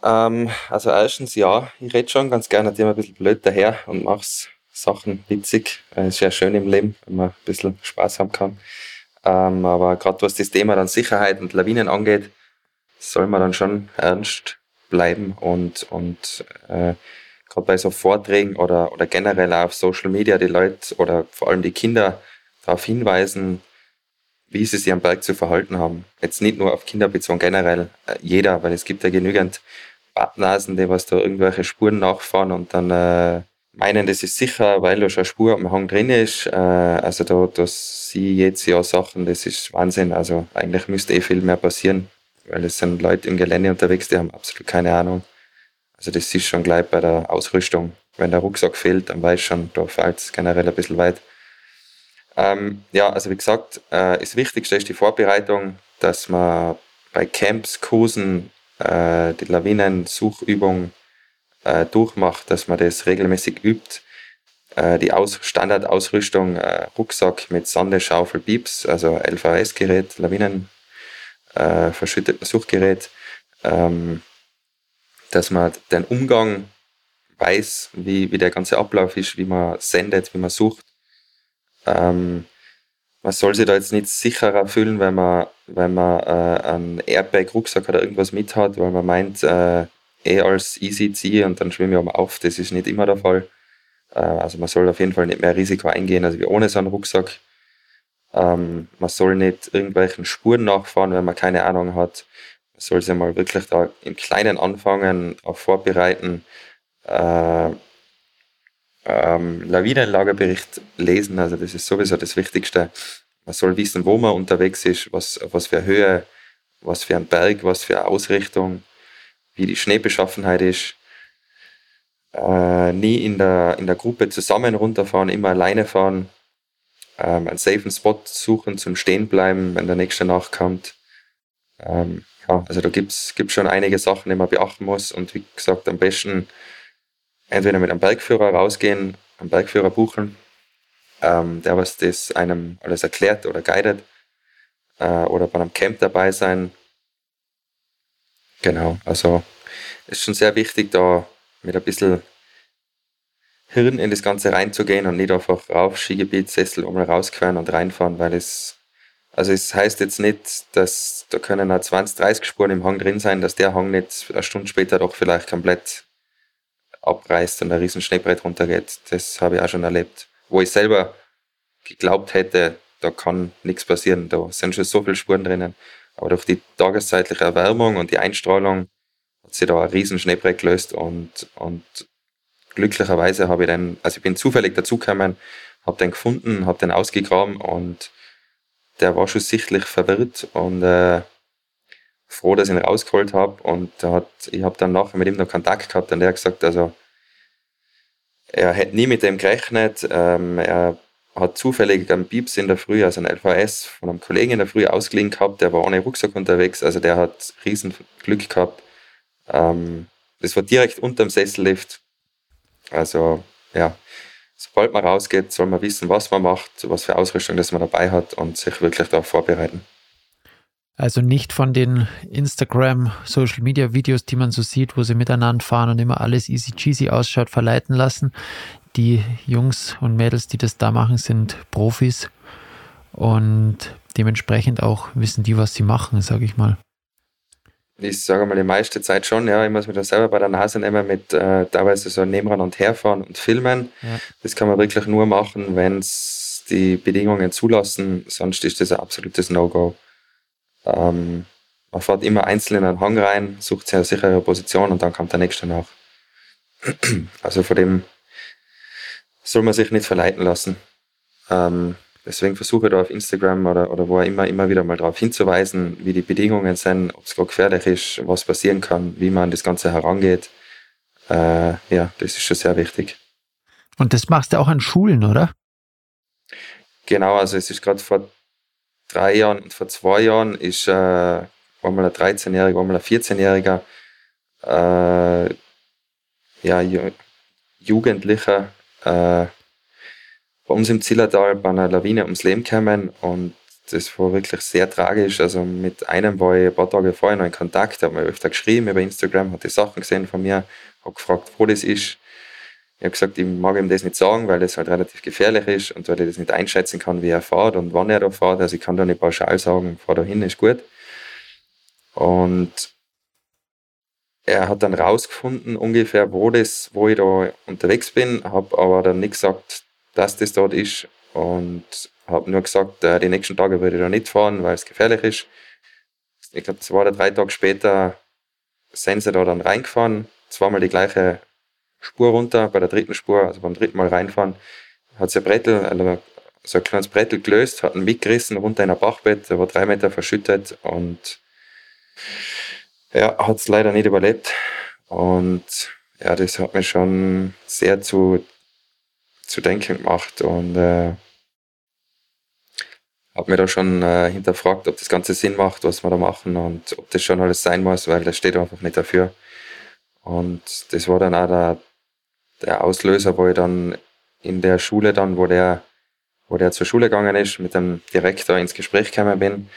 Ähm, also erstens ja, ich rede schon ganz gerne immer ein bisschen blöd daher und mache Sachen witzig. Es ist ja schön im Leben, wenn man ein bisschen Spaß haben kann. Ähm, aber gerade was das Thema dann Sicherheit und Lawinen angeht, soll man dann schon ernst bleiben und, und äh, gerade bei so Vorträgen oder, oder generell auf Social Media die Leute oder vor allem die Kinder darauf hinweisen, wie sie sich am Berg zu verhalten haben. Jetzt nicht nur auf Kinder bezogen, generell äh, jeder, weil es gibt ja genügend Badnasen, die was da irgendwelche Spuren nachfahren und dann äh, meinen, das ist sicher, weil da schon eine Spur am Hang drin ist. Äh, also da, da sehe ich jetzt ja Sachen, das ist Wahnsinn. Also eigentlich müsste eh viel mehr passieren, weil es sind Leute im Gelände unterwegs, die haben absolut keine Ahnung. Also das ist schon gleich bei der Ausrüstung. Wenn der Rucksack fehlt, dann weiß schon, da fällt es generell ein bisschen weit. Ähm, ja, also wie gesagt, äh, das Wichtigste ist die Vorbereitung, dass man bei Camps, Kursen, äh, die Lawinensuchübung äh, durchmacht, dass man das regelmäßig übt. Äh, die Aus Standardausrüstung, äh, Rucksack mit Sonde, Schaufel, Bieps, also LVS-Gerät, Lawinen, äh, verschütteten Suchgerät. Ähm, dass man den Umgang weiß, wie, wie der ganze Ablauf ist, wie man sendet, wie man sucht. Ähm, man soll sich da jetzt nicht sicherer fühlen, wenn man, wenn man äh, einen Airbag-Rucksack oder irgendwas mit hat, weil man meint, äh, eh als easy ziehe und dann schwimme ich mal auf. Das ist nicht immer der Fall. Äh, also man soll auf jeden Fall nicht mehr Risiko eingehen, als wie ohne so einen Rucksack. Ähm, man soll nicht irgendwelchen Spuren nachfahren, wenn man keine Ahnung hat soll sich mal wirklich da im Kleinen anfangen, auch vorbereiten, äh, ähm, Lawinenlagerbericht lesen, also das ist sowieso das Wichtigste. Man soll wissen, wo man unterwegs ist, was, was für Höhe, was für ein Berg, was für eine Ausrichtung, wie die Schneebeschaffenheit ist. Äh, nie in der, in der Gruppe zusammen runterfahren, immer alleine fahren. Ähm, einen safen Spot suchen zum Stehenbleiben, wenn der nächste nachkommt. Ähm, ja, also da gibt es schon einige Sachen, die man beachten muss. Und wie gesagt, am besten entweder mit einem Bergführer rausgehen, einen Bergführer buchen, ähm, der was das einem alles erklärt oder guidet, äh, oder bei einem Camp dabei sein. Genau, also ist schon sehr wichtig, da mit ein bisschen Hirn in das Ganze reinzugehen und nicht einfach rauf, Skigebiet, Sessel um rausqueren und reinfahren, weil es also es heißt jetzt nicht, dass da können auch 20, 30 Spuren im Hang drin sein, dass der Hang nicht eine Stunde später doch vielleicht komplett abreißt und ein riesen Schneebrett runtergeht. Das habe ich auch schon erlebt. Wo ich selber geglaubt hätte, da kann nichts passieren. Da sind schon so viele Spuren drinnen. Aber durch die tageszeitliche Erwärmung und die Einstrahlung hat sich da ein riesen Schneebrett gelöst und, und glücklicherweise habe ich dann, also ich bin zufällig dazugekommen, habe den gefunden, habe den ausgegraben und der war schon sichtlich verwirrt und äh, froh, dass ich ihn rausgeholt habe. Und hat, ich habe dann nachher mit ihm noch Kontakt gehabt und er hat gesagt, also er hätte nie mit dem gerechnet. Ähm, er hat zufällig einen Pieps in der Früh, also ein LVS von einem Kollegen in der Früh ausgeliehen gehabt, der war ohne Rucksack unterwegs, also der hat riesen Glück gehabt. Ähm, das war direkt unter dem Sessellift. Also ja, sobald man rausgeht, soll man wissen, was man macht, was für Ausrüstung das man dabei hat und sich wirklich darauf vorbereiten. Also nicht von den Instagram, Social Media Videos, die man so sieht, wo sie miteinander fahren und immer alles easy cheesy ausschaut, verleiten lassen. Die Jungs und Mädels, die das da machen, sind Profis und dementsprechend auch wissen die, was sie machen, sage ich mal ich sage mal die meiste Zeit schon, ja, ich muss mir da selber bei der Nase nehmen mit äh, teilweise so nebenan und herfahren und filmen. Ja. Das kann man wirklich nur machen, wenn es die Bedingungen zulassen, sonst ist das ein absolutes No-Go. Ähm, man fährt immer einzeln in einen Hang rein, sucht sich eine sichere Position und dann kommt der nächste nach. <clears throat> Also von dem soll man sich nicht verleiten lassen. Ähm, deswegen versuche ich da auf Instagram oder, oder wo immer, immer wieder mal darauf hinzuweisen, wie die Bedingungen sind, ob es gerade gefährlich ist, was passieren kann, wie man an das Ganze herangeht. Äh, ja, das ist schon sehr wichtig. Und das machst du auch an Schulen, oder? Genau, also es ist gerade vor drei Jahren und vor zwei Jahren ist äh, einmal ein 13-Jähriger, einmal ein 14-Jähriger äh, ja, Jugendlicher äh, bei uns im Zillertal bei einer Lawine ums Leben gekommen und das war wirklich sehr tragisch. Also mit einem war ich ein paar Tage vorher noch in Kontakt, habe mir öfter geschrieben über Instagram, hat die Sachen gesehen von mir, habe gefragt, wo das ist. Ich habe gesagt, ich mag ihm das nicht sagen, weil das halt relativ gefährlich ist und weil ich das nicht einschätzen kann, wie er fährt und wann er da fährt. Also ich kann da nicht pauschal sagen, fahr da hin, ist gut. Und er hat dann rausgefunden, ungefähr, wo, das, wo ich da unterwegs bin, habe aber dann nicht gesagt, dass das dort ist und habe nur gesagt, äh, die nächsten Tage würde ich da nicht fahren, weil es gefährlich ist. Ich glaube, zwei oder drei Tage später sind sie da dann reingefahren, zweimal die gleiche Spur runter, bei der dritten Spur, also beim dritten Mal reinfahren, hat sie ein Brettel, also so ein kleines Brettel gelöst, hat ihn mitgerissen runter in ein Bachbett, der war drei Meter verschüttet und ja, hat es leider nicht überlebt. Und ja, das hat mich schon sehr zu, zu denken gemacht und äh, habe mir da schon äh, hinterfragt, ob das Ganze Sinn macht, was wir da machen und ob das schon alles sein muss, weil das steht einfach nicht dafür. Und das war dann auch der, der Auslöser, wo ich dann in der Schule dann, wo der, wo der zur Schule gegangen ist, mit dem Direktor ins Gespräch gekommen bin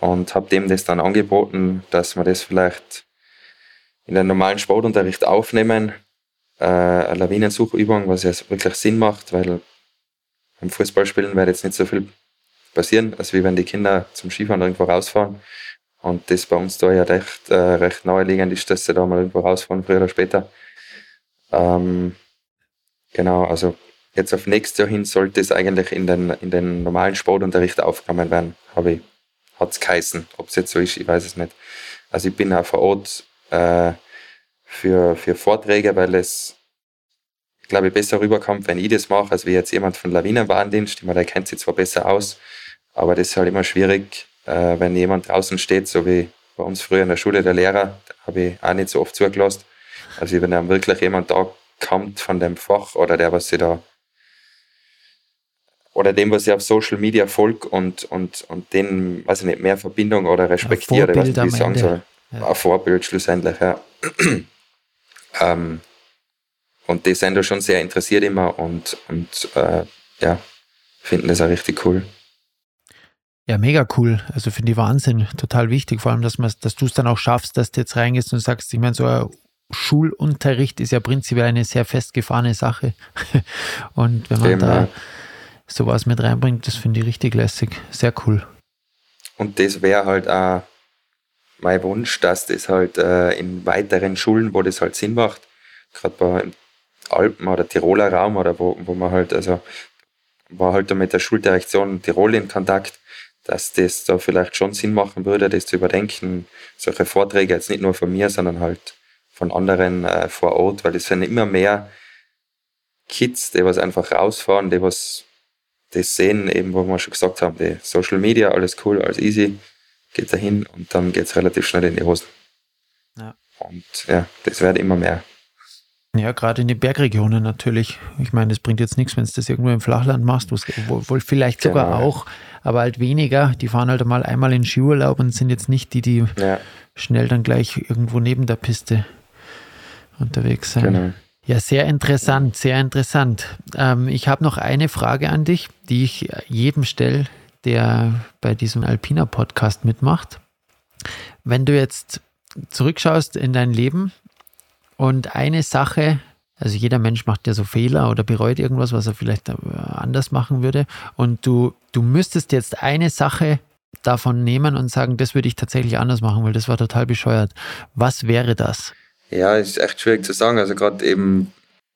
und habe dem das dann angeboten, dass wir das vielleicht in den normalen Sportunterricht aufnehmen. Äh, eine Lawinensuchübung, was ja wirklich Sinn macht, weil beim Fußballspielen wird jetzt nicht so viel passieren, als wie wenn die Kinder zum Skifahren irgendwo rausfahren. Und das bei uns da ja recht, äh, recht naheliegend ist, dass sie da mal irgendwo rausfahren, früher oder später. Ähm, genau, also jetzt auf nächstes Jahr hin sollte es eigentlich in den, in den normalen Sportunterricht aufgenommen werden, habe ich hat es geheißen. Ob es jetzt so ist, ich weiß es nicht. Also ich bin auch vor Ort äh, für, für Vorträge, weil es, glaube ich, besser rüberkommt, wenn ich das mache, als wie jetzt jemand von Lawinenwarndienst. Ich meine, der kennt sich zwar besser aus, aber das ist halt immer schwierig, äh, wenn jemand draußen steht, so wie bei uns früher in der Schule der Lehrer, habe ich auch nicht so oft zugelassen. Also wenn dann wirklich jemand da kommt von dem Fach oder der, was sie da oder dem, was ich auf Social Media folge und, und, und den, weiß ich nicht, mehr Verbindung oder respektiere, was ich sagen Ende. soll. Ja. Ein Vorbild schlussendlich, ja. <clears throat> ähm, und die sind da schon sehr interessiert immer und, und äh, ja, finden das auch richtig cool. Ja, mega cool. Also finde ich Wahnsinn, total wichtig. Vor allem, dass, dass du es dann auch schaffst, dass du jetzt reingehst und sagst, ich meine, so ein Schulunterricht ist ja prinzipiell eine sehr festgefahrene Sache. <laughs> und wenn man Eben, da sowas mit reinbringt, das finde ich richtig lässig. Sehr cool. Und das wäre halt auch mein Wunsch, dass das halt äh, in weiteren Schulen, wo das halt Sinn macht, gerade bei Alpen oder Tiroler Raum oder wo, wo man halt, also war halt mit der Schuldirektion Tirol in Kontakt, dass das da vielleicht schon Sinn machen würde, das zu überdenken, solche Vorträge jetzt nicht nur von mir, sondern halt von anderen äh, vor Ort, weil es sind immer mehr Kids, die was einfach rausfahren, die was das sehen, eben, wo wir schon gesagt haben, die Social Media, alles cool, alles easy, geht dahin und dann geht es relativ schnell in die Hosen. Ja. Und ja, das wird immer mehr. Ja, gerade in den Bergregionen natürlich. Ich meine, das bringt jetzt nichts, wenn du das irgendwo im Flachland machst, wohl vielleicht sogar genau. auch, aber halt weniger. Die fahren halt mal einmal in Skiurlaub und sind jetzt nicht die, die ja. schnell dann gleich irgendwo neben der Piste unterwegs sind. Genau. Ja, sehr interessant, sehr interessant. Ähm, ich habe noch eine Frage an dich, die ich jedem stelle, der bei diesem Alpina Podcast mitmacht. Wenn du jetzt zurückschaust in dein Leben und eine Sache, also jeder Mensch macht ja so Fehler oder bereut irgendwas, was er vielleicht anders machen würde, und du, du müsstest jetzt eine Sache davon nehmen und sagen, das würde ich tatsächlich anders machen, weil das war total bescheuert. Was wäre das? Ja, ist echt schwierig zu sagen. Also gerade eben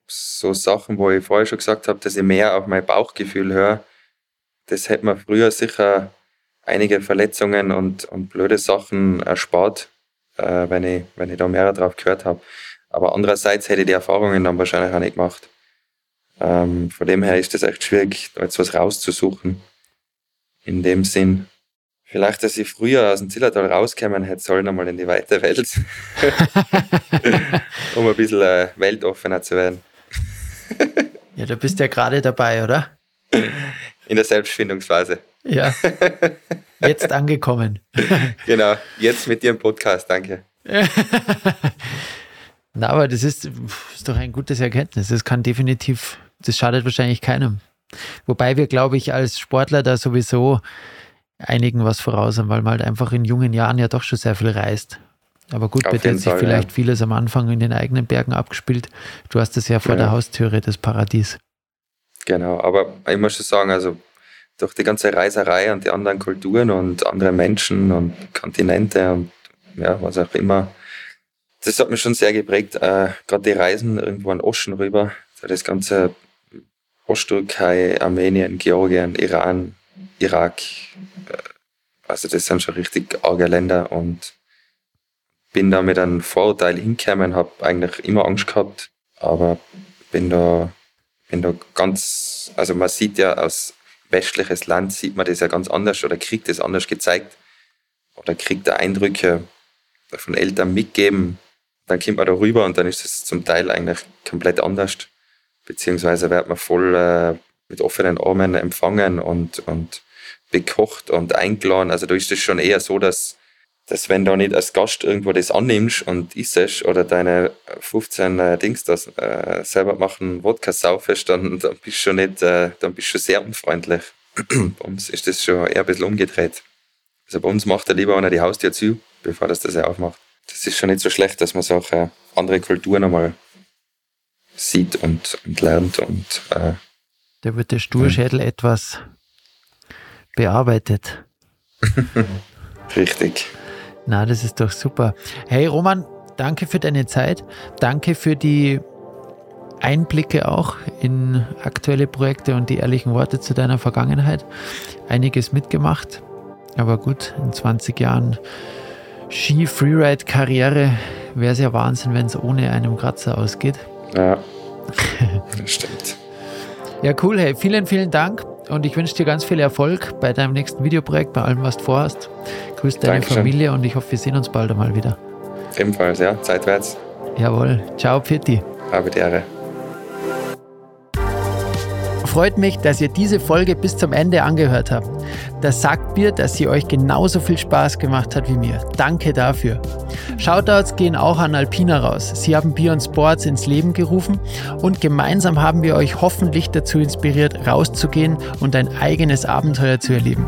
so Sachen, wo ich vorher schon gesagt habe, dass ich mehr auf mein Bauchgefühl höre, das hätte mir früher sicher einige Verletzungen und, und blöde Sachen erspart, äh, wenn, ich, wenn ich da mehr drauf gehört habe. Aber andererseits hätte ich die Erfahrungen dann wahrscheinlich auch nicht gemacht. Ähm, von dem her ist es echt schwierig, da jetzt was rauszusuchen. In dem Sinn. Vielleicht, dass ich früher aus dem Zillertal rauskommen hätte sollen, einmal in die weite Welt. <laughs> um ein bisschen äh, weltoffener zu werden. <laughs> ja, du bist ja gerade dabei, oder? In der Selbstfindungsphase. Ja. <laughs> Jetzt angekommen. genau, jetzt mit dir im Podcast, danke. Na, aber das ist, ist doch ein gutes Erkenntnis. Das kann definitiv, das schadet wahrscheinlich keinem. Wobei wir, glaube ich, als Sportler da sowieso einigen was voraus haben, weil man halt einfach in jungen Jahren ja doch schon sehr viel reist. Aber gut, bei dir hat sich vielleicht ja. vieles am Anfang in den eigenen Bergen abgespielt. Du hast das ja vor ja. der Haustüre, das Paradies. Genau, aber ich muss schon sagen, also durch die ganze Reiserei und die anderen Kulturen und andere Menschen und Kontinente und ja, was auch immer, das hat mich schon sehr geprägt. Äh, Gerade die Reisen irgendwo an Osten rüber, das ganze Osttürkei, Armenien, Georgien, Iran, Irak. Äh, also das sind schon richtig arge Länder und bin da mit einem Vorurteil hingekommen, habe eigentlich immer Angst gehabt, aber bin da, bin da ganz, also man sieht ja aus westliches Land sieht man das ja ganz anders oder kriegt das anders gezeigt oder kriegt da Eindrücke von Eltern mitgeben. Dann kommt man da rüber und dann ist es zum Teil eigentlich komplett anders. Beziehungsweise wird man voll äh, mit offenen Armen empfangen und, und bekocht und eingeladen. Also da ist es schon eher so, dass, dass wenn du nicht als Gast irgendwo das annimmst und isst oder deine 15 äh, Dings das äh, selber machen, Wodka saufest, dann, dann bist du schon nicht, äh, dann bist du sehr unfreundlich. <clears throat> bei uns ist das schon eher ein bisschen umgedreht. Also bei uns macht er lieber einer die Haustür zu, bevor das das er aufmacht. Das ist schon nicht so schlecht, dass man so auch äh, andere Kulturen einmal sieht und, und lernt und äh, da wird der Sturschädel ja. etwas bearbeitet. <laughs> Richtig. Na, das ist doch super. Hey Roman, danke für deine Zeit. Danke für die Einblicke auch in aktuelle Projekte und die ehrlichen Worte zu deiner Vergangenheit. Einiges mitgemacht. Aber gut, in 20 Jahren Ski-Freeride-Karriere wäre es ja Wahnsinn, wenn es ohne einen Kratzer ausgeht. Ja, <laughs> das stimmt. Ja, cool. Hey, vielen, vielen Dank. Und ich wünsche dir ganz viel Erfolg bei deinem nächsten Videoprojekt, bei allem, was du vorhast. Grüß deine Dankeschön. Familie und ich hoffe, wir sehen uns bald einmal wieder. Ebenfalls, ja. Zeitwärts. Jawohl. Ciao, Pfitti. Habe die Ehre freut mich, dass ihr diese Folge bis zum Ende angehört habt. Das sagt mir, dass sie euch genauso viel Spaß gemacht hat wie mir. Danke dafür. Shoutouts gehen auch an Alpina raus. Sie haben Beyond Sports ins Leben gerufen und gemeinsam haben wir euch hoffentlich dazu inspiriert, rauszugehen und ein eigenes Abenteuer zu erleben.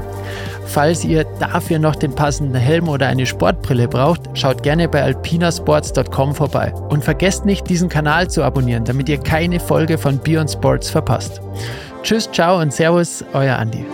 Falls ihr dafür noch den passenden Helm oder eine Sportbrille braucht, schaut gerne bei alpinasports.com vorbei. Und vergesst nicht, diesen Kanal zu abonnieren, damit ihr keine Folge von Beyond Sports verpasst. Tschüss, ciao und Servus, euer Andi.